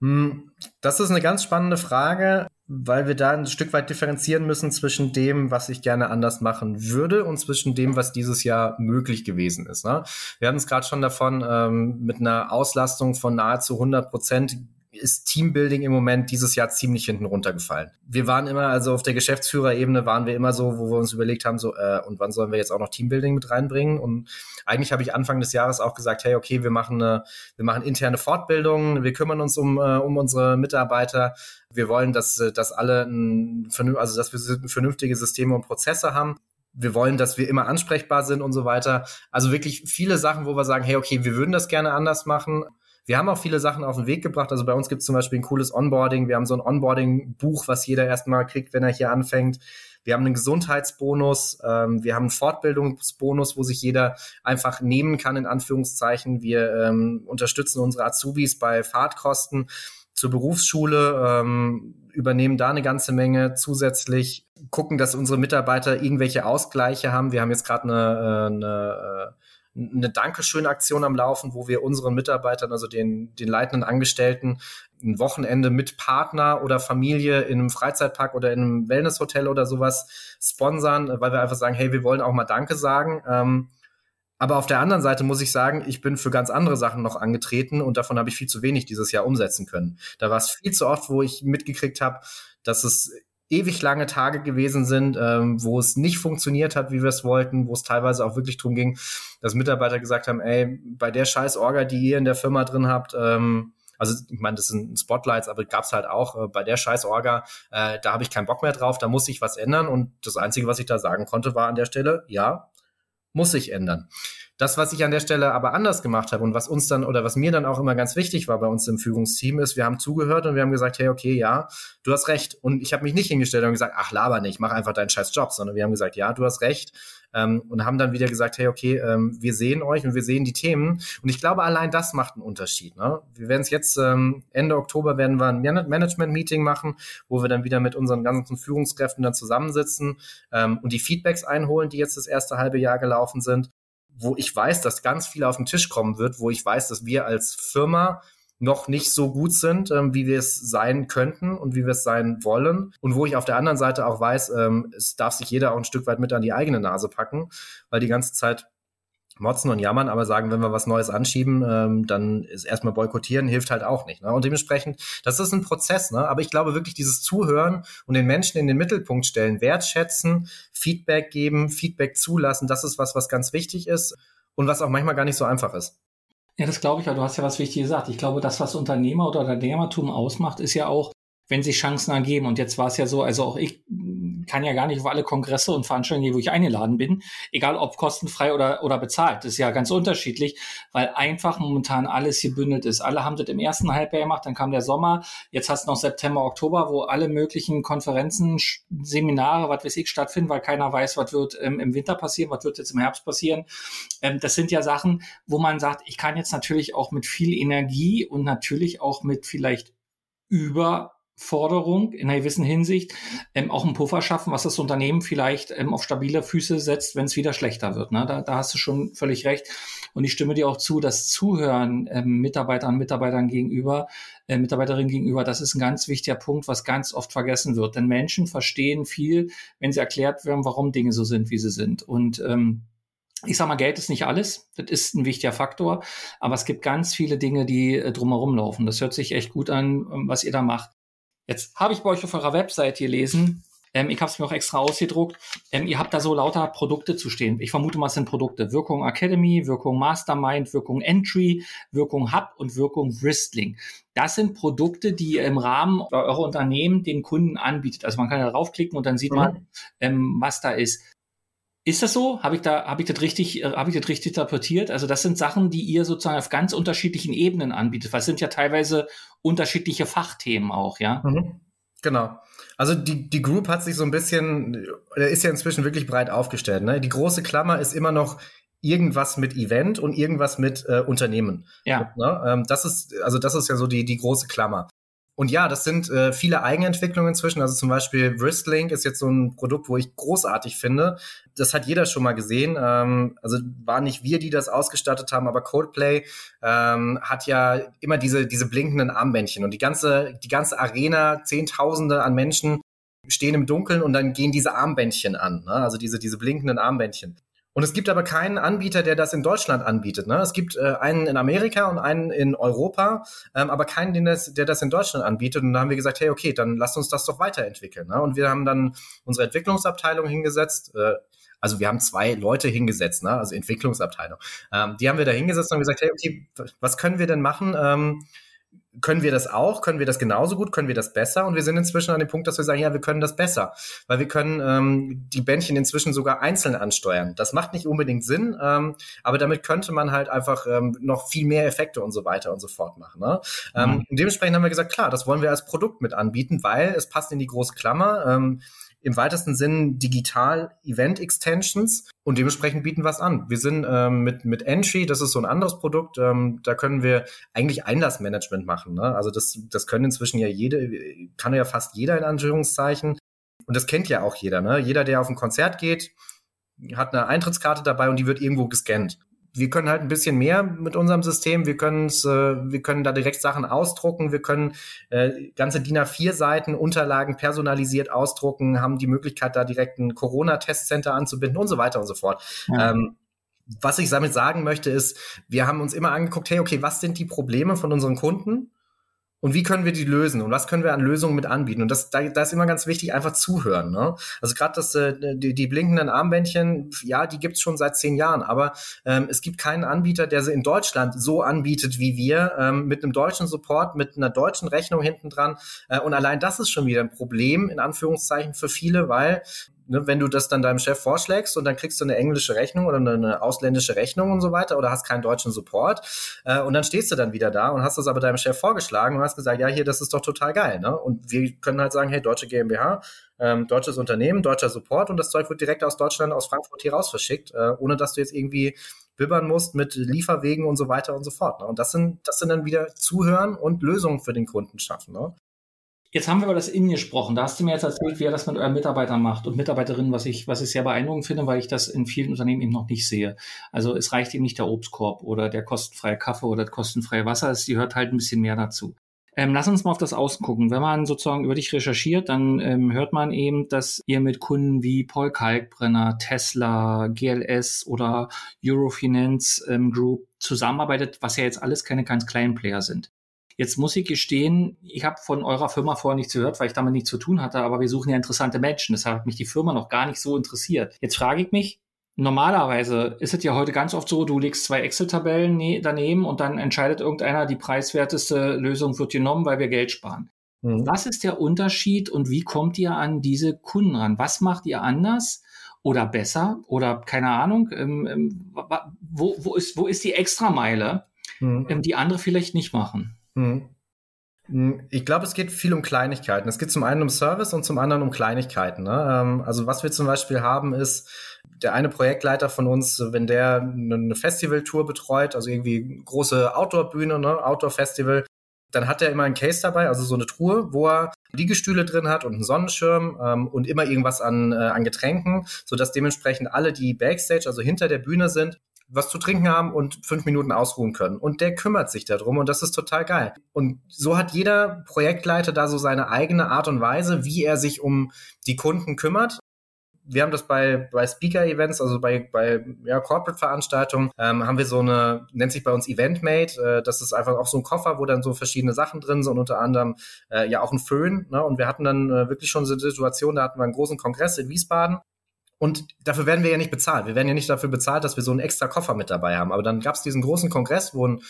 Hm, das ist eine ganz spannende Frage weil wir da ein Stück weit differenzieren müssen zwischen dem, was ich gerne anders machen würde und zwischen dem, was dieses Jahr möglich gewesen ist. Ne? Wir hatten es gerade schon davon, ähm, mit einer Auslastung von nahezu 100 Prozent ist Teambuilding im Moment dieses Jahr ziemlich hinten runtergefallen. Wir waren immer, also auf der Geschäftsführerebene waren wir immer so, wo wir uns überlegt haben, so, äh, und wann sollen wir jetzt auch noch Teambuilding mit reinbringen? Und eigentlich habe ich Anfang des Jahres auch gesagt, hey, okay, wir machen eine, wir machen interne Fortbildungen, wir kümmern uns um, äh, um unsere Mitarbeiter. Wir wollen, dass, dass alle ein, also dass wir vernünftige Systeme und Prozesse haben wir wollen, dass wir immer ansprechbar sind und so weiter. Also wirklich viele Sachen, wo wir sagen, hey, okay, wir würden das gerne anders machen. Wir haben auch viele Sachen auf den Weg gebracht. Also bei uns gibt es zum Beispiel ein cooles Onboarding. Wir haben so ein Onboarding-Buch, was jeder erstmal kriegt, wenn er hier anfängt. Wir haben einen Gesundheitsbonus, ähm, wir haben einen Fortbildungsbonus, wo sich jeder einfach nehmen kann, in Anführungszeichen. Wir ähm, unterstützen unsere Azubis bei Fahrtkosten zur Berufsschule, ähm, übernehmen da eine ganze Menge zusätzlich, gucken, dass unsere Mitarbeiter irgendwelche Ausgleiche haben. Wir haben jetzt gerade eine, äh, eine äh, eine Dankeschön-Aktion am Laufen, wo wir unseren Mitarbeitern, also den, den leitenden Angestellten, ein Wochenende mit Partner oder Familie in einem Freizeitpark oder in einem Wellnesshotel oder sowas sponsern, weil wir einfach sagen, hey, wir wollen auch mal Danke sagen. Ähm, aber auf der anderen Seite muss ich sagen, ich bin für ganz andere Sachen noch angetreten und davon habe ich viel zu wenig dieses Jahr umsetzen können. Da war es viel zu oft, wo ich mitgekriegt habe, dass es ewig lange Tage gewesen sind, ähm, wo es nicht funktioniert hat, wie wir es wollten, wo es teilweise auch wirklich darum ging, dass Mitarbeiter gesagt haben, ey, bei der scheiß Orga, die ihr in der Firma drin habt, ähm, Also ich meine, das sind Spotlights, aber gab's halt auch äh, bei der Scheiß-Orga, äh, da habe ich keinen Bock mehr drauf, da muss ich was ändern. Und das Einzige, was ich da sagen konnte, war an der Stelle, ja, muss sich ändern. Das, was ich an der Stelle aber anders gemacht habe und was uns dann oder was mir dann auch immer ganz wichtig war bei uns im Führungsteam ist, wir haben zugehört und wir haben gesagt, hey, okay, ja, du hast recht. Und ich habe mich nicht hingestellt und gesagt, ach, laber nicht, mach einfach deinen scheiß Job, sondern wir haben gesagt, ja, du hast recht. Ähm, und haben dann wieder gesagt, hey, okay, ähm, wir sehen euch und wir sehen die Themen. Und ich glaube, allein das macht einen Unterschied. Ne? Wir werden es jetzt, ähm, Ende Oktober werden wir ein Management-Meeting machen, wo wir dann wieder mit unseren ganzen Führungskräften dann zusammensitzen ähm, und die Feedbacks einholen, die jetzt das erste halbe Jahr gelaufen sind wo ich weiß, dass ganz viel auf den Tisch kommen wird, wo ich weiß, dass wir als Firma noch nicht so gut sind, ähm, wie wir es sein könnten und wie wir es sein wollen. Und wo ich auf der anderen Seite auch weiß, ähm, es darf sich jeder auch ein Stück weit mit an die eigene Nase packen, weil die ganze Zeit motzen und jammern, aber sagen, wenn wir was Neues anschieben, ähm, dann ist erstmal boykottieren, hilft halt auch nicht. Ne? Und dementsprechend, das ist ein Prozess, ne? aber ich glaube wirklich dieses Zuhören und den Menschen in den Mittelpunkt stellen, wertschätzen, Feedback geben, Feedback zulassen, das ist was, was ganz wichtig ist und was auch manchmal gar nicht so einfach ist. Ja, das glaube ich, aber du hast ja was Wichtiges gesagt. Ich glaube, das, was Unternehmer oder Unternehmertum ausmacht, ist ja auch, wenn sich Chancen ergeben. Und jetzt war es ja so, also auch ich kann ja gar nicht auf alle Kongresse und Veranstaltungen, wo ich eingeladen bin, egal ob kostenfrei oder, oder bezahlt. Das ist ja ganz unterschiedlich, weil einfach momentan alles gebündelt ist. Alle haben das im ersten Halbjahr gemacht, dann kam der Sommer, jetzt hast du noch September, Oktober, wo alle möglichen Konferenzen, Seminare, was weiß ich, stattfinden, weil keiner weiß, was wird ähm, im Winter passieren, was wird jetzt im Herbst passieren. Ähm, das sind ja Sachen, wo man sagt, ich kann jetzt natürlich auch mit viel Energie und natürlich auch mit vielleicht über Forderung in einer gewissen Hinsicht ähm, auch einen Puffer schaffen, was das Unternehmen vielleicht ähm, auf stabile Füße setzt, wenn es wieder schlechter wird. Ne? Da, da hast du schon völlig recht. Und ich stimme dir auch zu, dass Zuhören ähm, Mitarbeitern Mitarbeitern gegenüber, äh, Mitarbeiterinnen gegenüber, das ist ein ganz wichtiger Punkt, was ganz oft vergessen wird. Denn Menschen verstehen viel, wenn sie erklärt werden, warum Dinge so sind, wie sie sind. Und ähm, ich sag mal, Geld ist nicht alles. Das ist ein wichtiger Faktor. Aber es gibt ganz viele Dinge, die äh, drumherum laufen. Das hört sich echt gut an, was ihr da macht. Jetzt habe ich bei euch auf eurer Website gelesen, ähm, ich habe es mir auch extra ausgedruckt, ähm, ihr habt da so lauter Produkte zu stehen. Ich vermute mal, es sind Produkte. Wirkung Academy, Wirkung Mastermind, Wirkung Entry, Wirkung Hub und Wirkung Wristling. Das sind Produkte, die ihr im Rahmen eurer Unternehmen den Kunden anbietet. Also man kann da draufklicken und dann sieht mhm. man, ähm, was da ist. Ist das so? Habe ich da, habe ich das richtig, äh, habe ich das richtig interpretiert? Also das sind Sachen, die ihr sozusagen auf ganz unterschiedlichen Ebenen anbietet. Was sind ja teilweise unterschiedliche Fachthemen auch, ja? Mhm. Genau. Also die, die Group hat sich so ein bisschen, ist ja inzwischen wirklich breit aufgestellt. Ne? Die große Klammer ist immer noch irgendwas mit Event und irgendwas mit äh, Unternehmen. Ja. Ne? Ähm, das ist, also das ist ja so die, die große Klammer. Und ja, das sind äh, viele Eigenentwicklungen inzwischen. Also zum Beispiel Wristlink ist jetzt so ein Produkt, wo ich großartig finde. Das hat jeder schon mal gesehen. Ähm, also war nicht wir, die das ausgestattet haben, aber Codeplay ähm, hat ja immer diese, diese blinkenden Armbändchen. Und die ganze, die ganze Arena, Zehntausende an Menschen stehen im Dunkeln und dann gehen diese Armbändchen an. Ne? Also diese, diese blinkenden Armbändchen. Und es gibt aber keinen Anbieter, der das in Deutschland anbietet. Ne? Es gibt äh, einen in Amerika und einen in Europa, ähm, aber keinen, den das, der das in Deutschland anbietet. Und da haben wir gesagt, hey, okay, dann lasst uns das doch weiterentwickeln. Ne? Und wir haben dann unsere Entwicklungsabteilung hingesetzt. Äh, also wir haben zwei Leute hingesetzt, ne? also Entwicklungsabteilung. Ähm, die haben wir da hingesetzt und gesagt, hey, okay, was können wir denn machen? Ähm, können wir das auch? Können wir das genauso gut? Können wir das besser? Und wir sind inzwischen an dem Punkt, dass wir sagen, ja, wir können das besser, weil wir können ähm, die Bändchen inzwischen sogar einzeln ansteuern. Das macht nicht unbedingt Sinn, ähm, aber damit könnte man halt einfach ähm, noch viel mehr Effekte und so weiter und so fort machen. Ne? Ähm, mhm. Ähm, dementsprechend haben wir gesagt, klar, das wollen wir als Produkt mit anbieten, weil es passt in die große Klammer. Ähm, im weitesten Sinn digital Event Extensions und dementsprechend bieten wir es an. Wir sind ähm, mit, mit Entry, das ist so ein anderes Produkt, ähm, da können wir eigentlich Einlassmanagement machen. Ne? Also das, das können inzwischen ja jede, kann ja fast jeder in Anführungszeichen. Und das kennt ja auch jeder. Ne? Jeder, der auf ein Konzert geht, hat eine Eintrittskarte dabei und die wird irgendwo gescannt wir können halt ein bisschen mehr mit unserem System. Wir können äh, wir können da direkt Sachen ausdrucken. Wir können äh, ganze DIN A4 Seiten Unterlagen personalisiert ausdrucken, haben die Möglichkeit, da direkt ein Corona-Testcenter anzubinden und so weiter und so fort. Ja. Ähm, was ich damit sagen möchte, ist, wir haben uns immer angeguckt, hey, okay, was sind die Probleme von unseren Kunden? Und wie können wir die lösen und was können wir an Lösungen mit anbieten. Und das, da, da ist immer ganz wichtig, einfach zuhören. Ne? Also gerade das, äh, die, die blinkenden Armbändchen, ja, die gibt's schon seit zehn Jahren, aber ähm, es gibt keinen Anbieter, der sie in Deutschland so anbietet wie wir, ähm, mit einem deutschen Support, mit einer deutschen Rechnung hinten dran. Äh, und allein das ist schon wieder ein Problem, in Anführungszeichen, für viele, weil ne, wenn du das dann deinem Chef vorschlägst und dann kriegst du eine englische Rechnung oder eine ausländische Rechnung und so weiter oder hast keinen deutschen Support äh, und dann stehst du dann wieder da und hast das aber deinem Chef vorgeschlagen und hast gesagt, ja, hier, das ist doch total geil. Ne? Und wir können halt sagen, hey, deutsche GmbH, ähm, deutsches Unternehmen, deutscher Support und das Zeug wird direkt aus Deutschland, aus Frankfurt hier raus verschickt, äh, ohne dass du jetzt irgendwie bibbern musst mit Lieferwegen und so weiter und so fort. Ne? Und das sind, das sind dann wieder Zuhören und Lösungen für den Kunden schaffen. Ne? Jetzt haben wir über das Innen gesprochen. Da hast du mir jetzt erzählt, wie ihr das mit euren Mitarbeitern macht und Mitarbeiterinnen, was ich, was ich sehr beeindruckend finde, weil ich das in vielen Unternehmen eben noch nicht sehe. Also es reicht eben nicht der Obstkorb oder der kostenfreie Kaffee oder das kostenfreie Wasser. Es gehört halt ein bisschen mehr dazu. Ähm, lass uns mal auf das Außen gucken. Wenn man sozusagen über dich recherchiert, dann ähm, hört man eben, dass ihr mit Kunden wie Paul Kalkbrenner, Tesla, GLS oder Eurofinance ähm, Group zusammenarbeitet, was ja jetzt alles keine ganz kleinen Player sind. Jetzt muss ich gestehen, ich habe von eurer Firma vorher nichts gehört, weil ich damit nichts zu tun hatte, aber wir suchen ja interessante Menschen. Deshalb hat mich die Firma noch gar nicht so interessiert. Jetzt frage ich mich, normalerweise ist es ja heute ganz oft so, du legst zwei Excel-Tabellen ne daneben und dann entscheidet irgendeiner, die preiswerteste Lösung wird genommen, weil wir Geld sparen. Mhm. Was ist der Unterschied und wie kommt ihr an diese Kunden ran? Was macht ihr anders? Oder besser oder keine Ahnung, ähm, ähm, wo, wo, ist, wo ist die Extrameile, mhm. ähm, die andere vielleicht nicht machen? Hm. hm. Ich glaube, es geht viel um Kleinigkeiten. Es geht zum einen um Service und zum anderen um Kleinigkeiten. Ne? Ähm, also was wir zum Beispiel haben, ist der eine Projektleiter von uns, wenn der eine Festivaltour betreut, also irgendwie große Outdoor-Bühne, ne? Outdoor-Festival, dann hat er immer einen Case dabei, also so eine Truhe, wo er Liegestühle drin hat und einen Sonnenschirm ähm, und immer irgendwas an, äh, an Getränken, sodass dementsprechend alle, die Backstage, also hinter der Bühne sind, was zu trinken haben und fünf Minuten ausruhen können. Und der kümmert sich darum und das ist total geil. Und so hat jeder Projektleiter da so seine eigene Art und Weise, wie er sich um die Kunden kümmert wir haben das bei, bei Speaker-Events, also bei, bei ja, Corporate-Veranstaltungen, ähm, haben wir so eine, nennt sich bei uns Eventmate, äh, das ist einfach auch so ein Koffer, wo dann so verschiedene Sachen drin sind, unter anderem äh, ja auch ein Föhn. Ne? Und wir hatten dann äh, wirklich schon so eine Situation, da hatten wir einen großen Kongress in Wiesbaden und dafür werden wir ja nicht bezahlt. Wir werden ja nicht dafür bezahlt, dass wir so einen extra Koffer mit dabei haben. Aber dann gab es diesen großen Kongress, wo ein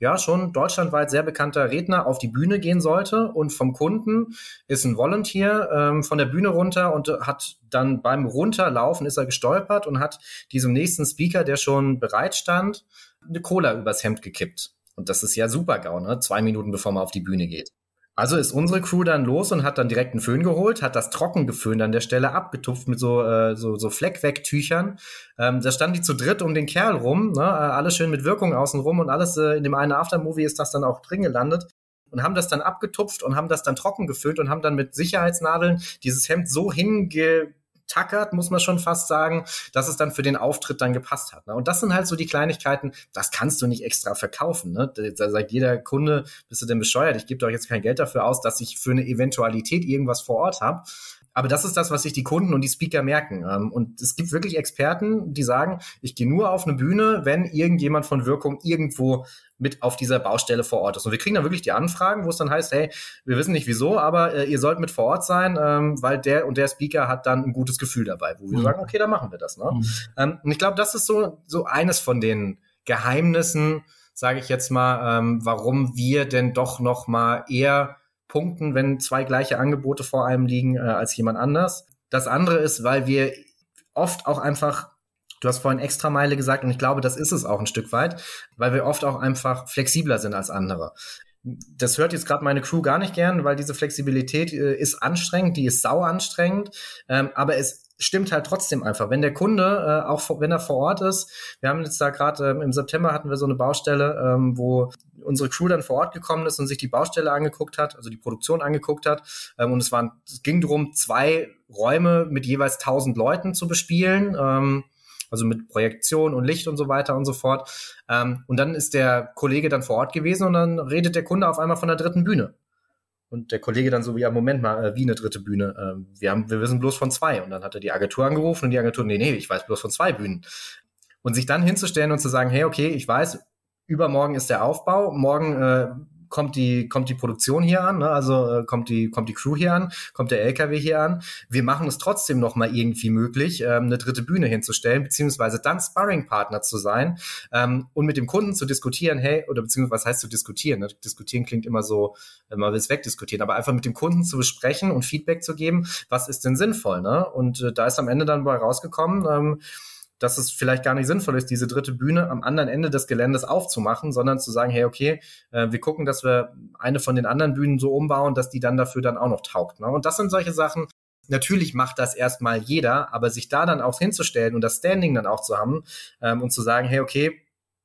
ja schon deutschlandweit sehr bekannter Redner auf die Bühne gehen sollte und vom Kunden ist ein Volunteer ähm, von der Bühne runter und hat dann beim Runterlaufen ist er gestolpert und hat diesem nächsten Speaker, der schon bereit stand, eine Cola übers Hemd gekippt. Und das ist ja super GAU, ne? Zwei Minuten bevor man auf die Bühne geht. Also ist unsere Crew dann los und hat dann direkt einen Föhn geholt, hat das trocken geföhnt an der Stelle abgetupft mit so, äh, so, so Fleckwegtüchern. Ähm, da standen die zu dritt um den Kerl rum, ne? äh, alles schön mit Wirkung außenrum und alles äh, in dem einen Aftermovie ist das dann auch drin gelandet und haben das dann abgetupft und haben das dann trocken gefüllt und haben dann mit Sicherheitsnadeln dieses Hemd so hinge tackert, muss man schon fast sagen, dass es dann für den Auftritt dann gepasst hat. Ne? Und das sind halt so die Kleinigkeiten, das kannst du nicht extra verkaufen. Ne? Da sagt jeder Kunde, bist du denn bescheuert? Ich gebe doch jetzt kein Geld dafür aus, dass ich für eine Eventualität irgendwas vor Ort habe. Aber das ist das, was sich die Kunden und die Speaker merken. Ähm, und es gibt wirklich Experten, die sagen, ich gehe nur auf eine Bühne, wenn irgendjemand von Wirkung irgendwo mit auf dieser Baustelle vor Ort ist. Und wir kriegen dann wirklich die Anfragen, wo es dann heißt, hey, wir wissen nicht wieso, aber äh, ihr sollt mit vor Ort sein, ähm, weil der und der Speaker hat dann ein gutes Gefühl dabei, wo wir mhm. sagen, okay, dann machen wir das. Ne? Mhm. Ähm, und ich glaube, das ist so, so eines von den Geheimnissen, sage ich jetzt mal, ähm, warum wir denn doch noch mal eher punkten, wenn zwei gleiche Angebote vor einem liegen äh, als jemand anders. Das andere ist, weil wir oft auch einfach Du hast vorhin Extrameile gesagt und ich glaube, das ist es auch ein Stück weit, weil wir oft auch einfach flexibler sind als andere. Das hört jetzt gerade meine Crew gar nicht gern, weil diese Flexibilität äh, ist anstrengend, die ist sau anstrengend, ähm, aber es stimmt halt trotzdem einfach. Wenn der Kunde, äh, auch wenn er vor Ort ist, wir haben jetzt da gerade ähm, im September hatten wir so eine Baustelle, ähm, wo unsere Crew dann vor Ort gekommen ist und sich die Baustelle angeguckt hat, also die Produktion angeguckt hat. Ähm, und es waren, es ging darum, zwei Räume mit jeweils 1000 Leuten zu bespielen. Ähm, also mit Projektion und Licht und so weiter und so fort. Ähm, und dann ist der Kollege dann vor Ort gewesen und dann redet der Kunde auf einmal von der dritten Bühne. Und der Kollege dann so, ja, Moment mal, äh, wie eine dritte Bühne? Äh, wir, haben, wir wissen bloß von zwei. Und dann hat er die Agentur angerufen und die Agentur, nee, nee, ich weiß bloß von zwei Bühnen. Und sich dann hinzustellen und zu sagen, hey, okay, ich weiß, übermorgen ist der Aufbau, morgen äh, kommt die, kommt die Produktion hier an, ne? also äh, kommt, die, kommt die Crew hier an, kommt der LKW hier an. Wir machen es trotzdem noch mal irgendwie möglich, ähm, eine dritte Bühne hinzustellen, beziehungsweise dann Sparring-Partner zu sein ähm, und mit dem Kunden zu diskutieren, hey, oder beziehungsweise was heißt zu diskutieren? Ne? Diskutieren klingt immer so, äh, man will es wegdiskutieren, aber einfach mit dem Kunden zu besprechen und Feedback zu geben, was ist denn sinnvoll? Ne? Und äh, da ist am Ende dann bei rausgekommen, ähm, dass es vielleicht gar nicht sinnvoll ist, diese dritte Bühne am anderen Ende des Geländes aufzumachen, sondern zu sagen, hey, okay, äh, wir gucken, dass wir eine von den anderen Bühnen so umbauen, dass die dann dafür dann auch noch taugt. Ne? Und das sind solche Sachen, natürlich macht das erstmal jeder, aber sich da dann auch hinzustellen und das Standing dann auch zu haben ähm, und zu sagen, hey, okay,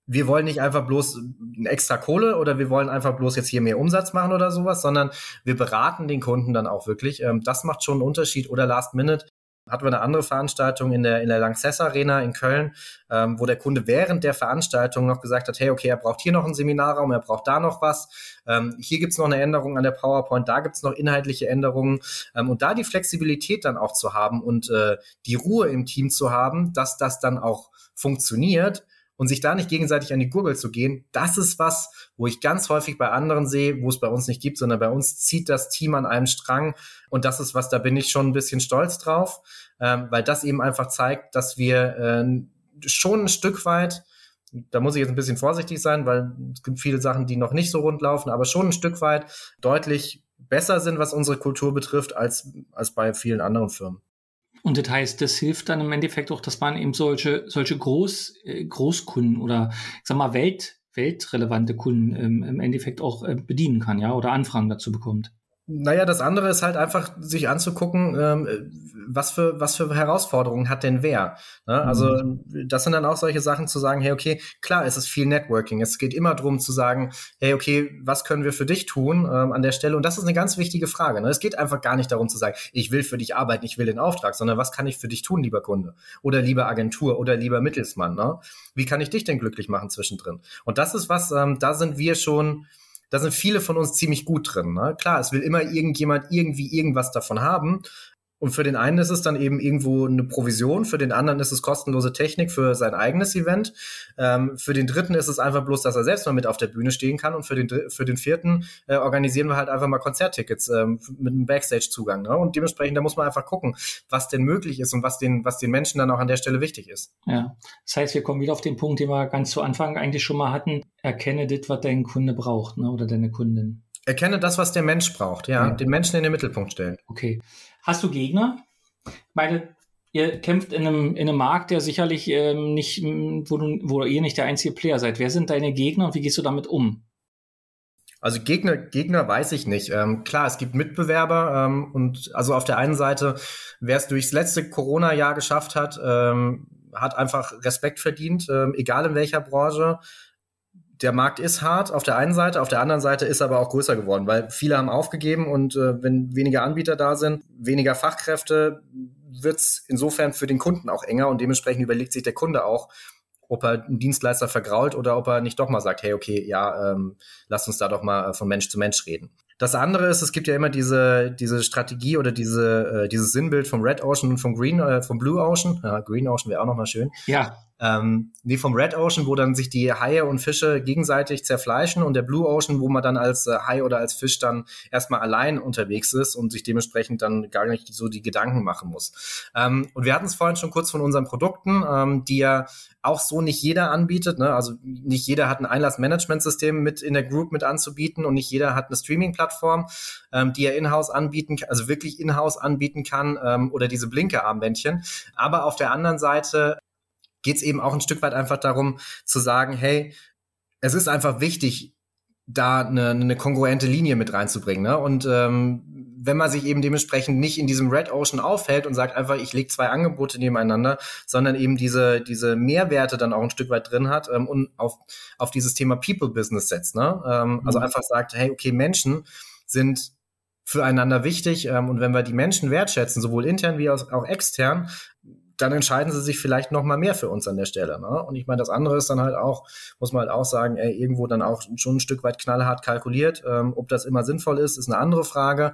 wir wollen nicht einfach bloß extra Kohle oder wir wollen einfach bloß jetzt hier mehr Umsatz machen oder sowas, sondern wir beraten den Kunden dann auch wirklich. Ähm, das macht schon einen Unterschied. Oder Last Minute hatten wir eine andere Veranstaltung in der, in der Lanxess Arena in Köln, ähm, wo der Kunde während der Veranstaltung noch gesagt hat, hey, okay, er braucht hier noch einen Seminarraum, er braucht da noch was, ähm, hier gibt's noch eine Änderung an der PowerPoint, da gibt's noch inhaltliche Änderungen. Ähm, und da die Flexibilität dann auch zu haben und äh, die Ruhe im Team zu haben, dass das dann auch funktioniert, und sich da nicht gegenseitig an die Gurgel zu gehen, das ist was, wo ich ganz häufig bei anderen sehe, wo es bei uns nicht gibt, sondern bei uns zieht das Team an einem Strang und das ist was, da bin ich schon ein bisschen stolz drauf, ähm, weil das eben einfach zeigt, dass wir äh, schon ein Stück weit da muss ich jetzt ein bisschen vorsichtig sein, weil es gibt viele Sachen, die noch nicht so rund laufen, aber schon ein Stück weit deutlich besser sind, was unsere Kultur betrifft, als, als bei vielen anderen Firmen. Und das heißt, das hilft dann im Endeffekt auch, dass man eben solche, solche Groß, äh, Großkunden oder, ich sag mal, Welt, weltrelevante Kunden ähm, im Endeffekt auch äh, bedienen kann, ja, oder Anfragen dazu bekommt. Naja, das andere ist halt einfach, sich anzugucken, ähm, was für, was für Herausforderungen hat denn wer? Ne? Also, mhm. das sind dann auch solche Sachen zu sagen, hey, okay, klar, es ist viel Networking. Es geht immer darum zu sagen, hey, okay, was können wir für dich tun ähm, an der Stelle? Und das ist eine ganz wichtige Frage. Ne? Es geht einfach gar nicht darum zu sagen, ich will für dich arbeiten, ich will den Auftrag, sondern was kann ich für dich tun, lieber Kunde? Oder lieber Agentur oder lieber Mittelsmann? Ne? Wie kann ich dich denn glücklich machen zwischendrin? Und das ist was, ähm, da sind wir schon, da sind viele von uns ziemlich gut drin. Ne? Klar, es will immer irgendjemand irgendwie irgendwas davon haben, und für den einen ist es dann eben irgendwo eine Provision, für den anderen ist es kostenlose Technik für sein eigenes Event. Ähm, für den dritten ist es einfach bloß, dass er selbst mal mit auf der Bühne stehen kann. Und für den, für den vierten äh, organisieren wir halt einfach mal Konzerttickets ähm, mit einem Backstage-Zugang. Ne? Und dementsprechend, da muss man einfach gucken, was denn möglich ist und was den, was den Menschen dann auch an der Stelle wichtig ist. Ja, das heißt, wir kommen wieder auf den Punkt, den wir ganz zu Anfang eigentlich schon mal hatten. Erkenne das, was dein Kunde braucht ne? oder deine Kundin. Erkenne das, was der Mensch braucht, ja. ja. Den Menschen in den Mittelpunkt stellen. Okay. Hast du Gegner? Meine, ihr kämpft in einem, in einem Markt, der sicherlich ähm, nicht, wo, du, wo ihr nicht der einzige Player seid. Wer sind deine Gegner und wie gehst du damit um? Also Gegner, Gegner weiß ich nicht. Ähm, klar, es gibt Mitbewerber ähm, und also auf der einen Seite, wer es durchs letzte Corona-Jahr geschafft hat, ähm, hat einfach Respekt verdient, ähm, egal in welcher Branche der Markt ist hart auf der einen Seite, auf der anderen Seite ist er aber auch größer geworden, weil viele haben aufgegeben und äh, wenn weniger Anbieter da sind, weniger Fachkräfte, wird's insofern für den Kunden auch enger und dementsprechend überlegt sich der Kunde auch, ob er einen Dienstleister vergrault oder ob er nicht doch mal sagt, hey, okay, ja, ähm, lass uns da doch mal äh, von Mensch zu Mensch reden. Das andere ist, es gibt ja immer diese, diese Strategie oder diese, äh, dieses Sinnbild vom Red Ocean und vom Green, äh, vom Blue Ocean. Ja, Green Ocean wäre auch nochmal schön. Ja. Ähm, nee, vom Red Ocean, wo dann sich die Haie und Fische gegenseitig zerfleischen und der Blue Ocean, wo man dann als äh, Hai oder als Fisch dann erstmal allein unterwegs ist und sich dementsprechend dann gar nicht so die Gedanken machen muss. Ähm, und wir hatten es vorhin schon kurz von unseren Produkten, ähm, die ja auch so nicht jeder anbietet. Ne? Also nicht jeder hat ein Einlassmanagementsystem mit in der Group mit anzubieten und nicht jeder hat eine Streaming-Plattform, ähm, die er in-house anbieten, also wirklich in-house anbieten kann ähm, oder diese Blinke-Armbändchen. Aber auf der anderen Seite geht es eben auch ein Stück weit einfach darum zu sagen, hey, es ist einfach wichtig, da eine, eine kongruente Linie mit reinzubringen. Ne? Und ähm, wenn man sich eben dementsprechend nicht in diesem Red Ocean aufhält und sagt einfach, ich lege zwei Angebote nebeneinander, sondern eben diese, diese Mehrwerte dann auch ein Stück weit drin hat ähm, und auf, auf dieses Thema People Business setzt. Ne? Ähm, mhm. Also einfach sagt, hey, okay, Menschen sind füreinander wichtig ähm, und wenn wir die Menschen wertschätzen, sowohl intern wie auch, auch extern, dann entscheiden sie sich vielleicht noch mal mehr für uns an der Stelle. Ne? Und ich meine, das andere ist dann halt auch, muss man halt auch sagen, ey, irgendwo dann auch schon ein Stück weit knallhart kalkuliert. Ähm, ob das immer sinnvoll ist, ist eine andere Frage.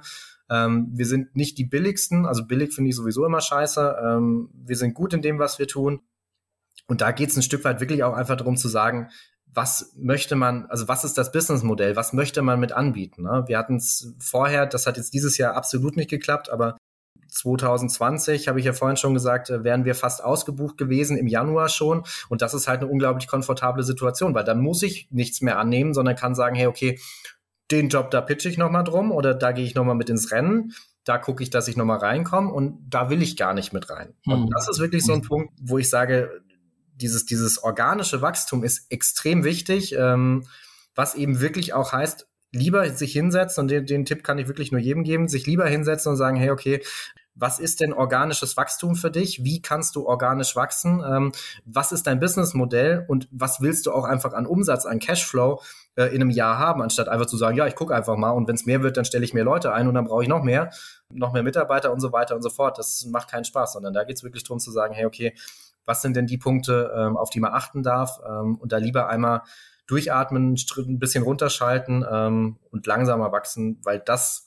Ähm, wir sind nicht die billigsten, also billig finde ich sowieso immer scheiße. Ähm, wir sind gut in dem, was wir tun. Und da geht es ein Stück weit wirklich auch einfach darum zu sagen, was möchte man, also was ist das Businessmodell, was möchte man mit anbieten? Ne? Wir hatten es vorher, das hat jetzt dieses Jahr absolut nicht geklappt, aber 2020, habe ich ja vorhin schon gesagt, äh, wären wir fast ausgebucht gewesen, im Januar schon. Und das ist halt eine unglaublich komfortable Situation, weil dann muss ich nichts mehr annehmen, sondern kann sagen, hey, okay, den Job, da pitche ich nochmal drum oder da gehe ich nochmal mit ins Rennen. Da gucke ich, dass ich nochmal reinkomme und da will ich gar nicht mit rein. Hm. Und das ist wirklich so ein Punkt, wo ich sage, dieses, dieses organische Wachstum ist extrem wichtig, ähm, was eben wirklich auch heißt, lieber sich hinsetzen und den, den Tipp kann ich wirklich nur jedem geben, sich lieber hinsetzen und sagen, hey, okay, was ist denn organisches Wachstum für dich? Wie kannst du organisch wachsen? Ähm, was ist dein Businessmodell und was willst du auch einfach an Umsatz, an Cashflow äh, in einem Jahr haben, anstatt einfach zu sagen, ja, ich gucke einfach mal und wenn es mehr wird, dann stelle ich mehr Leute ein und dann brauche ich noch mehr, noch mehr Mitarbeiter und so weiter und so fort. Das macht keinen Spaß, sondern da geht es wirklich darum zu sagen, hey, okay, was sind denn die Punkte, ähm, auf die man achten darf ähm, und da lieber einmal durchatmen, ein bisschen runterschalten ähm, und langsamer wachsen, weil das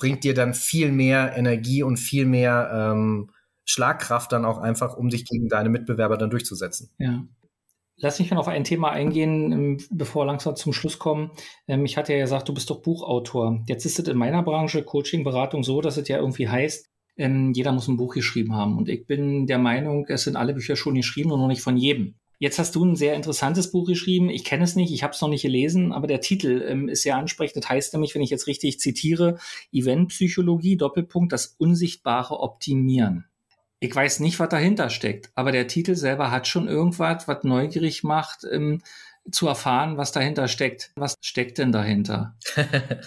bringt dir dann viel mehr Energie und viel mehr ähm, Schlagkraft dann auch einfach, um dich gegen deine Mitbewerber dann durchzusetzen. Ja. Lass mich noch auf ein Thema eingehen, ähm, bevor wir langsam zum Schluss kommen. Ähm, ich hatte ja gesagt, du bist doch Buchautor. Jetzt ist es in meiner Branche, Coaching, Beratung, so, dass es ja irgendwie heißt, ähm, jeder muss ein Buch geschrieben haben. Und ich bin der Meinung, es sind alle Bücher schon geschrieben und noch nicht von jedem. Jetzt hast du ein sehr interessantes Buch geschrieben. Ich kenne es nicht, ich habe es noch nicht gelesen, aber der Titel ähm, ist sehr ansprechend. Das heißt nämlich, wenn ich jetzt richtig zitiere, Eventpsychologie, Doppelpunkt, das unsichtbare Optimieren. Ich weiß nicht, was dahinter steckt, aber der Titel selber hat schon irgendwas, was neugierig macht, ähm, zu erfahren, was dahinter steckt. Was steckt denn dahinter?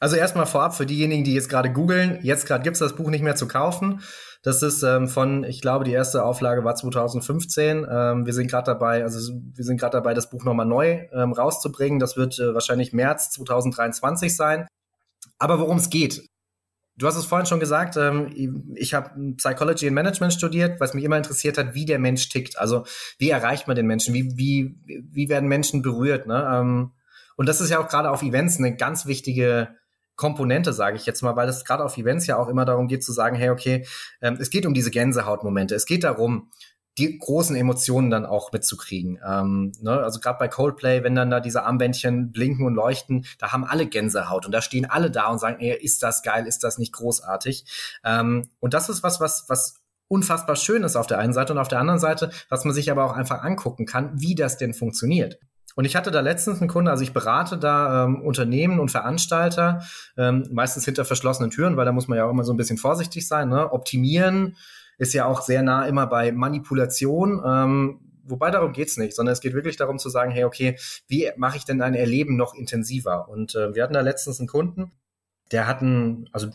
Also erstmal vorab für diejenigen, die jetzt gerade googeln, jetzt gerade gibt's das Buch nicht mehr zu kaufen. Das ist ähm, von, ich glaube, die erste Auflage war 2015. Ähm, wir sind gerade dabei, also wir sind gerade dabei, das Buch nochmal neu ähm, rauszubringen. Das wird äh, wahrscheinlich März 2023 sein. Aber worum es geht, Du hast es vorhin schon gesagt, ähm, ich habe Psychology and Management studiert, was mich immer interessiert hat, wie der Mensch tickt. Also wie erreicht man den Menschen? Wie, wie, wie werden Menschen berührt? Ne? Ähm, und das ist ja auch gerade auf Events eine ganz wichtige Komponente, sage ich jetzt mal, weil es gerade auf Events ja auch immer darum geht zu sagen, hey, okay, ähm, es geht um diese Gänsehautmomente. Es geht darum, die großen Emotionen dann auch mitzukriegen. Ähm, ne? Also gerade bei Coldplay, wenn dann da diese Armbändchen blinken und leuchten, da haben alle Gänsehaut und da stehen alle da und sagen, ey, ist das geil, ist das nicht großartig? Ähm, und das ist was, was, was unfassbar schön ist auf der einen Seite und auf der anderen Seite, was man sich aber auch einfach angucken kann, wie das denn funktioniert. Und ich hatte da letztens einen Kunde, also ich berate da ähm, Unternehmen und Veranstalter, ähm, meistens hinter verschlossenen Türen, weil da muss man ja auch immer so ein bisschen vorsichtig sein. Ne? Optimieren ist ja auch sehr nah immer bei Manipulation. Ähm, wobei darum geht's nicht, sondern es geht wirklich darum zu sagen, hey, okay, wie mache ich denn ein Erleben noch intensiver? Und äh, wir hatten da letztens einen Kunden, der hat einen, also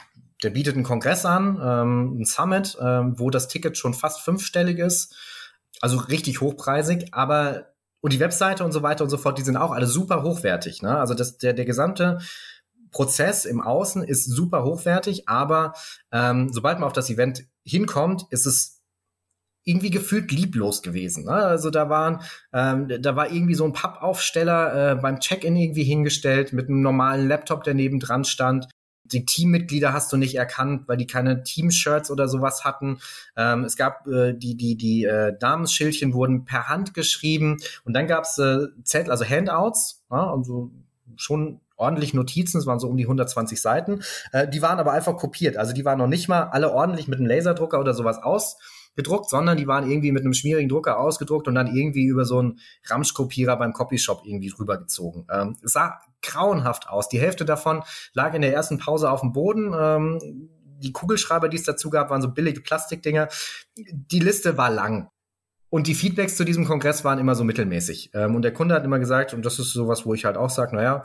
der bietet einen Kongress an, ähm, ein Summit, ähm, wo das Ticket schon fast fünfstellig ist. Also richtig hochpreisig, aber und die Webseite und so weiter und so fort, die sind auch alle super hochwertig. Ne? Also das, der, der gesamte Prozess im Außen ist super hochwertig, aber ähm, sobald man auf das Event hinkommt, ist es irgendwie gefühlt lieblos gewesen. Ne? Also da waren, ähm, da war irgendwie so ein Pappaufsteller äh, beim Check-in irgendwie hingestellt mit einem normalen Laptop, der neben dran stand die Teammitglieder hast du nicht erkannt, weil die keine Teamshirts oder sowas hatten. Ähm, es gab äh, die die die äh, Namensschildchen wurden per Hand geschrieben und dann gab es äh, Zettel, also Handouts, ja, also schon ordentlich Notizen, es waren so um die 120 Seiten. Äh, die waren aber einfach kopiert, also die waren noch nicht mal alle ordentlich mit einem Laserdrucker oder sowas aus gedruckt, sondern die waren irgendwie mit einem schmierigen Drucker ausgedruckt und dann irgendwie über so einen Ramschkopierer beim Copyshop irgendwie rübergezogen. Ähm, es sah grauenhaft aus. Die Hälfte davon lag in der ersten Pause auf dem Boden. Ähm, die Kugelschreiber, die es dazu gab, waren so billige Plastikdinger. Die Liste war lang. Und die Feedbacks zu diesem Kongress waren immer so mittelmäßig. Ähm, und der Kunde hat immer gesagt, und das ist sowas, wo ich halt auch sage, naja,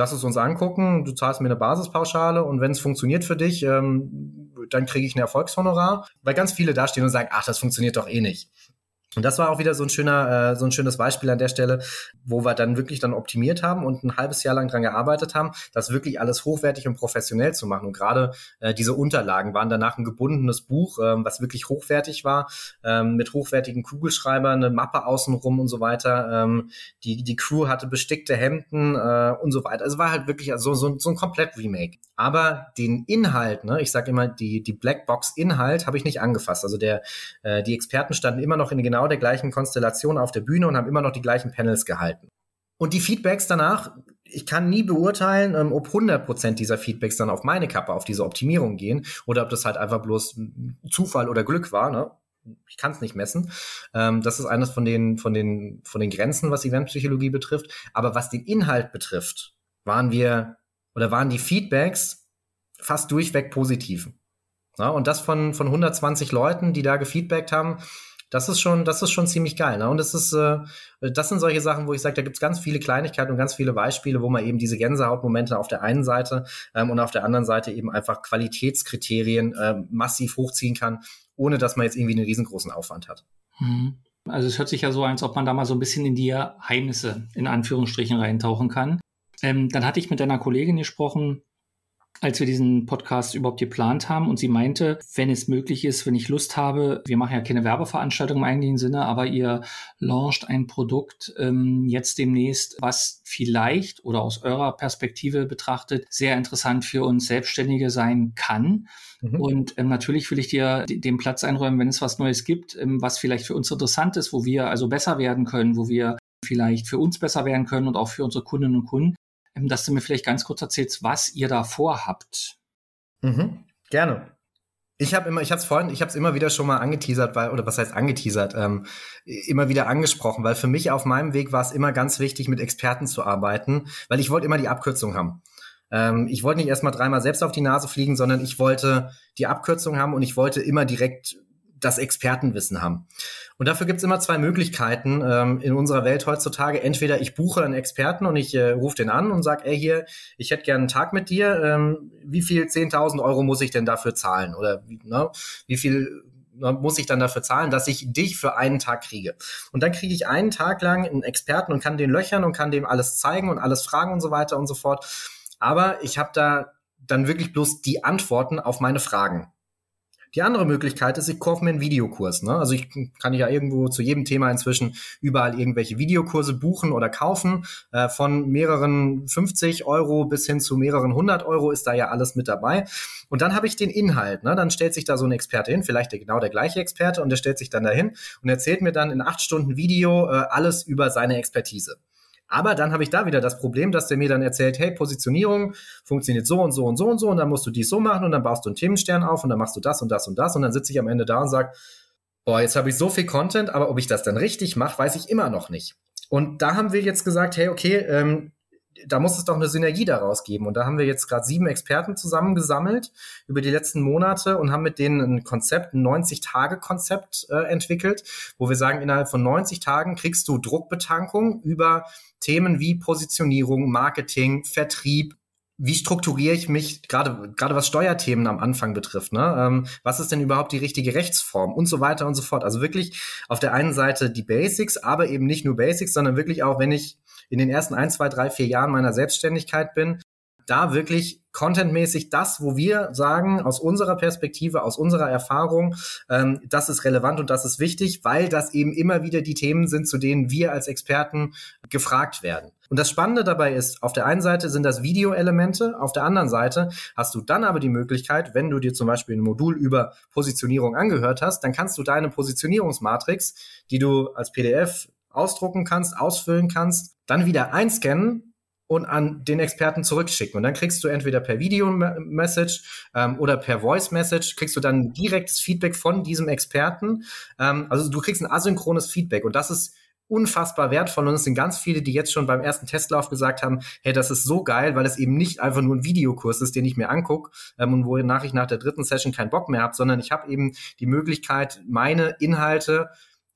lass es uns angucken, du zahlst mir eine Basispauschale und wenn es funktioniert für dich, ähm, dann kriege ich ein Erfolgshonorar. Weil ganz viele da stehen und sagen, ach, das funktioniert doch eh nicht. Und das war auch wieder so ein schöner, äh, so ein schönes Beispiel an der Stelle, wo wir dann wirklich dann optimiert haben und ein halbes Jahr lang dran gearbeitet haben, das wirklich alles hochwertig und professionell zu machen. Und gerade äh, diese Unterlagen waren danach ein gebundenes Buch, ähm, was wirklich hochwertig war, ähm, mit hochwertigen Kugelschreibern, eine Mappe außenrum und so weiter. Ähm, die, die Crew hatte bestickte Hemden äh, und so weiter. Also war halt wirklich so, so, so ein komplett Remake. Aber den Inhalt, ne, ich sage immer, die, die Blackbox-Inhalt habe ich nicht angefasst. Also der, äh, die Experten standen immer noch in genau der gleichen Konstellation auf der Bühne und haben immer noch die gleichen Panels gehalten. Und die Feedbacks danach, ich kann nie beurteilen, ähm, ob 100% dieser Feedbacks dann auf meine Kappe, auf diese Optimierung gehen oder ob das halt einfach bloß Zufall oder Glück war. Ne? Ich kann es nicht messen. Ähm, das ist eines von den, von, den, von den Grenzen, was Eventpsychologie betrifft. Aber was den Inhalt betrifft, waren wir oder waren die Feedbacks fast durchweg positiv. Ja, und das von, von 120 Leuten, die da gefeedbackt haben, das ist schon, das ist schon ziemlich geil. Ne? Und das ist, äh, das sind solche Sachen, wo ich sage, da gibt's ganz viele Kleinigkeiten und ganz viele Beispiele, wo man eben diese Gänsehautmomente auf der einen Seite ähm, und auf der anderen Seite eben einfach Qualitätskriterien äh, massiv hochziehen kann, ohne dass man jetzt irgendwie einen riesengroßen Aufwand hat. Mhm. Also es hört sich ja so an, als ob man da mal so ein bisschen in die Geheimnisse in Anführungsstrichen reintauchen kann. Ähm, dann hatte ich mit einer Kollegin gesprochen, als wir diesen Podcast überhaupt geplant haben und sie meinte, wenn es möglich ist, wenn ich Lust habe, wir machen ja keine Werbeveranstaltung im eigentlichen Sinne, aber ihr launcht ein Produkt ähm, jetzt demnächst, was vielleicht oder aus eurer Perspektive betrachtet sehr interessant für uns Selbstständige sein kann. Mhm. Und ähm, natürlich will ich dir den Platz einräumen, wenn es was Neues gibt, ähm, was vielleicht für uns interessant ist, wo wir also besser werden können, wo wir vielleicht für uns besser werden können und auch für unsere Kundinnen und Kunden dass du mir vielleicht ganz kurz erzählst, was ihr da vorhabt. Mhm, gerne. Ich habe immer, ich habe es vorhin, ich habe immer wieder schon mal angeteasert, weil oder was heißt angeteasert, ähm, immer wieder angesprochen, weil für mich auf meinem Weg war es immer ganz wichtig, mit Experten zu arbeiten, weil ich wollte immer die Abkürzung haben. Ähm, ich wollte nicht erstmal dreimal selbst auf die Nase fliegen, sondern ich wollte die Abkürzung haben und ich wollte immer direkt das Expertenwissen haben. Und dafür gibt's immer zwei Möglichkeiten ähm, in unserer Welt heutzutage. Entweder ich buche einen Experten und ich äh, rufe den an und sage, ey hier, ich hätte gerne einen Tag mit dir. Ähm, wie viel 10.000 Euro muss ich denn dafür zahlen? Oder ne, wie viel ne, muss ich dann dafür zahlen, dass ich dich für einen Tag kriege. Und dann kriege ich einen Tag lang einen Experten und kann den löchern und kann dem alles zeigen und alles fragen und so weiter und so fort. Aber ich habe da dann wirklich bloß die Antworten auf meine Fragen. Die andere Möglichkeit ist, ich kaufe mir einen Videokurs. Ne? Also ich kann ja irgendwo zu jedem Thema inzwischen überall irgendwelche Videokurse buchen oder kaufen. Äh, von mehreren 50 Euro bis hin zu mehreren 100 Euro ist da ja alles mit dabei. Und dann habe ich den Inhalt. Ne? Dann stellt sich da so ein Experte hin, vielleicht genau der gleiche Experte, und der stellt sich dann dahin und erzählt mir dann in acht Stunden Video äh, alles über seine Expertise. Aber dann habe ich da wieder das Problem, dass der mir dann erzählt, hey, Positionierung funktioniert so und so und so und so und dann musst du dies so machen und dann baust du einen Themenstern auf und dann machst du das und das und das und dann sitze ich am Ende da und sage, boah, jetzt habe ich so viel Content, aber ob ich das dann richtig mache, weiß ich immer noch nicht. Und da haben wir jetzt gesagt, hey, okay, ähm, da muss es doch eine Synergie daraus geben. Und da haben wir jetzt gerade sieben Experten zusammengesammelt über die letzten Monate und haben mit denen ein Konzept, ein 90-Tage-Konzept äh, entwickelt, wo wir sagen, innerhalb von 90 Tagen kriegst du Druckbetankung über Themen wie Positionierung, Marketing, Vertrieb, wie strukturiere ich mich, gerade gerade was Steuerthemen am Anfang betrifft, ne? Ähm, was ist denn überhaupt die richtige Rechtsform und so weiter und so fort. Also wirklich auf der einen Seite die Basics, aber eben nicht nur Basics, sondern wirklich auch, wenn ich in den ersten ein, zwei, drei, vier Jahren meiner Selbstständigkeit bin, da wirklich contentmäßig das, wo wir sagen, aus unserer Perspektive, aus unserer Erfahrung, ähm, das ist relevant und das ist wichtig, weil das eben immer wieder die Themen sind, zu denen wir als Experten gefragt werden. Und das Spannende dabei ist, auf der einen Seite sind das Videoelemente, auf der anderen Seite hast du dann aber die Möglichkeit, wenn du dir zum Beispiel ein Modul über Positionierung angehört hast, dann kannst du deine Positionierungsmatrix, die du als PDF ausdrucken kannst, ausfüllen kannst, dann wieder einscannen und an den Experten zurückschicken. Und dann kriegst du entweder per Video-Message ähm, oder per Voice-Message, kriegst du dann direktes Feedback von diesem Experten. Ähm, also du kriegst ein asynchrones Feedback und das ist unfassbar wertvoll und es sind ganz viele, die jetzt schon beim ersten Testlauf gesagt haben, hey, das ist so geil, weil es eben nicht einfach nur ein Videokurs ist, den ich mir angucke ähm, und wonach ich nach der dritten Session keinen Bock mehr habe, sondern ich habe eben die Möglichkeit, meine Inhalte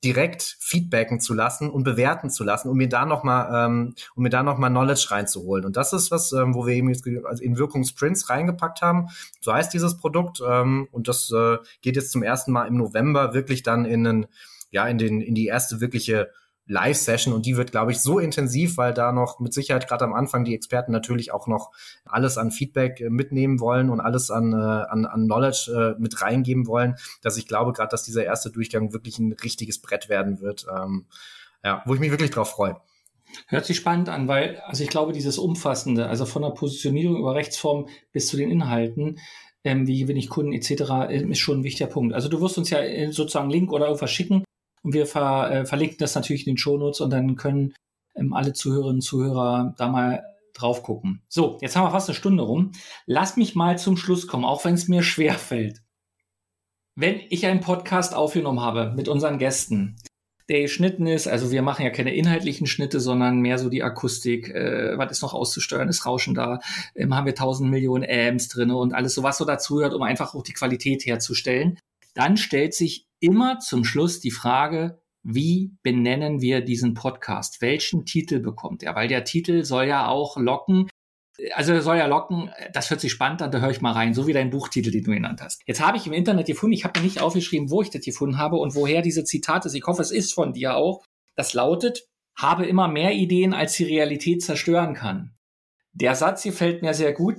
direkt feedbacken zu lassen und bewerten zu lassen, um mir da noch mal, ähm, um mir da noch mal Knowledge reinzuholen. Und das ist was, ähm, wo wir eben jetzt also in Wirkungsprints reingepackt haben. So heißt dieses Produkt ähm, und das äh, geht jetzt zum ersten Mal im November wirklich dann in den, ja in den in die erste wirkliche Live-Session und die wird, glaube ich, so intensiv, weil da noch mit Sicherheit gerade am Anfang die Experten natürlich auch noch alles an Feedback äh, mitnehmen wollen und alles an, äh, an, an Knowledge äh, mit reingeben wollen, dass ich glaube gerade, dass dieser erste Durchgang wirklich ein richtiges Brett werden wird, ähm, ja, wo ich mich wirklich drauf freue. Hört sich spannend an, weil, also ich glaube, dieses Umfassende, also von der Positionierung über Rechtsform bis zu den Inhalten, ähm, wie gewinne ich Kunden etc., äh, ist schon ein wichtiger Punkt. Also du wirst uns ja sozusagen Link oder irgendwas schicken, und wir ver, äh, verlinken das natürlich in den Shownotes und dann können ähm, alle Zuhörerinnen und Zuhörer da mal drauf gucken. So, jetzt haben wir fast eine Stunde rum. Lass mich mal zum Schluss kommen, auch wenn es mir schwer fällt. Wenn ich einen Podcast aufgenommen habe mit unseren Gästen, der geschnitten ist. Also wir machen ja keine inhaltlichen Schnitte, sondern mehr so die Akustik. Äh, was ist noch auszusteuern? Ist Rauschen da? Ähm, haben wir tausend Millionen Amps drin und alles so, was so dazu um einfach auch die Qualität herzustellen. Dann stellt sich immer zum Schluss die Frage, wie benennen wir diesen Podcast? Welchen Titel bekommt er? Weil der Titel soll ja auch locken, also er soll ja locken, das hört sich spannend an, da höre ich mal rein, so wie dein Buchtitel, den du genannt hast. Jetzt habe ich im Internet gefunden, ich habe mir nicht aufgeschrieben, wo ich das gefunden habe und woher diese Zitate ist. Ich hoffe, es ist von dir auch. Das lautet, habe immer mehr Ideen, als die Realität zerstören kann. Der Satz hier fällt mir sehr gut.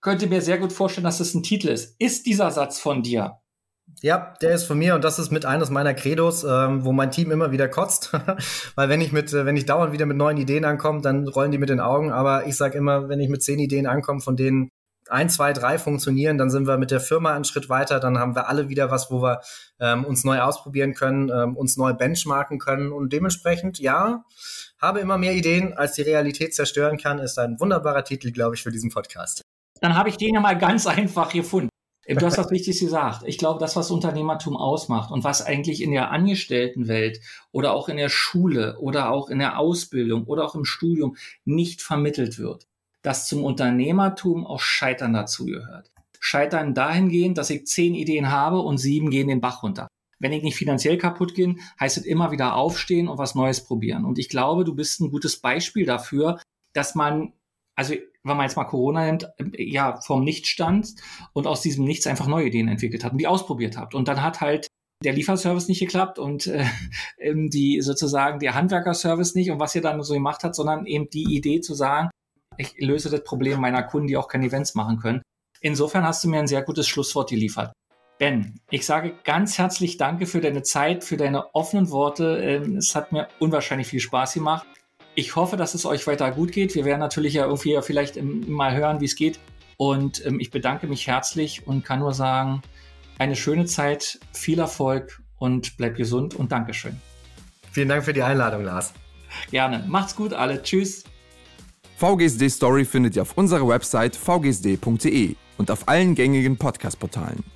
Könnte mir sehr gut vorstellen, dass es das ein Titel ist. Ist dieser Satz von dir? Ja, der ist von mir und das ist mit eines meiner Credos, ähm, wo mein Team immer wieder kotzt, weil wenn ich mit, äh, wenn ich dauernd wieder mit neuen Ideen ankomme, dann rollen die mit den Augen. Aber ich sage immer, wenn ich mit zehn Ideen ankomme, von denen ein, zwei, drei funktionieren, dann sind wir mit der Firma einen Schritt weiter, dann haben wir alle wieder was, wo wir ähm, uns neu ausprobieren können, ähm, uns neu benchmarken können und dementsprechend, ja, habe immer mehr Ideen, als die Realität zerstören kann, ist ein wunderbarer Titel, glaube ich, für diesen Podcast. Dann habe ich den ja mal ganz einfach gefunden. Du hast was Wichtiges gesagt. Ich glaube, das, was Unternehmertum ausmacht und was eigentlich in der Angestelltenwelt oder auch in der Schule oder auch in der Ausbildung oder auch im Studium nicht vermittelt wird, dass zum Unternehmertum auch Scheitern dazugehört. Scheitern dahingehend, dass ich zehn Ideen habe und sieben gehen den Bach runter. Wenn ich nicht finanziell kaputt gehe, heißt es immer wieder aufstehen und was Neues probieren. Und ich glaube, du bist ein gutes Beispiel dafür, dass man also wenn man jetzt mal Corona nimmt, ja, vom Nichtstand und aus diesem Nichts einfach neue Ideen entwickelt hat und die ausprobiert habt. Und dann hat halt der Lieferservice nicht geklappt und äh, die sozusagen der Handwerkerservice nicht und was ihr dann so gemacht hat, sondern eben die Idee zu sagen, ich löse das Problem meiner Kunden, die auch keine Events machen können. Insofern hast du mir ein sehr gutes Schlusswort geliefert. Ben, ich sage ganz herzlich Danke für deine Zeit, für deine offenen Worte. Ähm, es hat mir unwahrscheinlich viel Spaß gemacht. Ich hoffe, dass es euch weiter gut geht. Wir werden natürlich ja irgendwie vielleicht mal hören, wie es geht. Und ähm, ich bedanke mich herzlich und kann nur sagen, eine schöne Zeit, viel Erfolg und bleibt gesund und Dankeschön. Vielen Dank für die Einladung, Lars. Gerne. Macht's gut, alle. Tschüss. VGSD Story findet ihr auf unserer Website vgsd.de und auf allen gängigen Podcast-Portalen.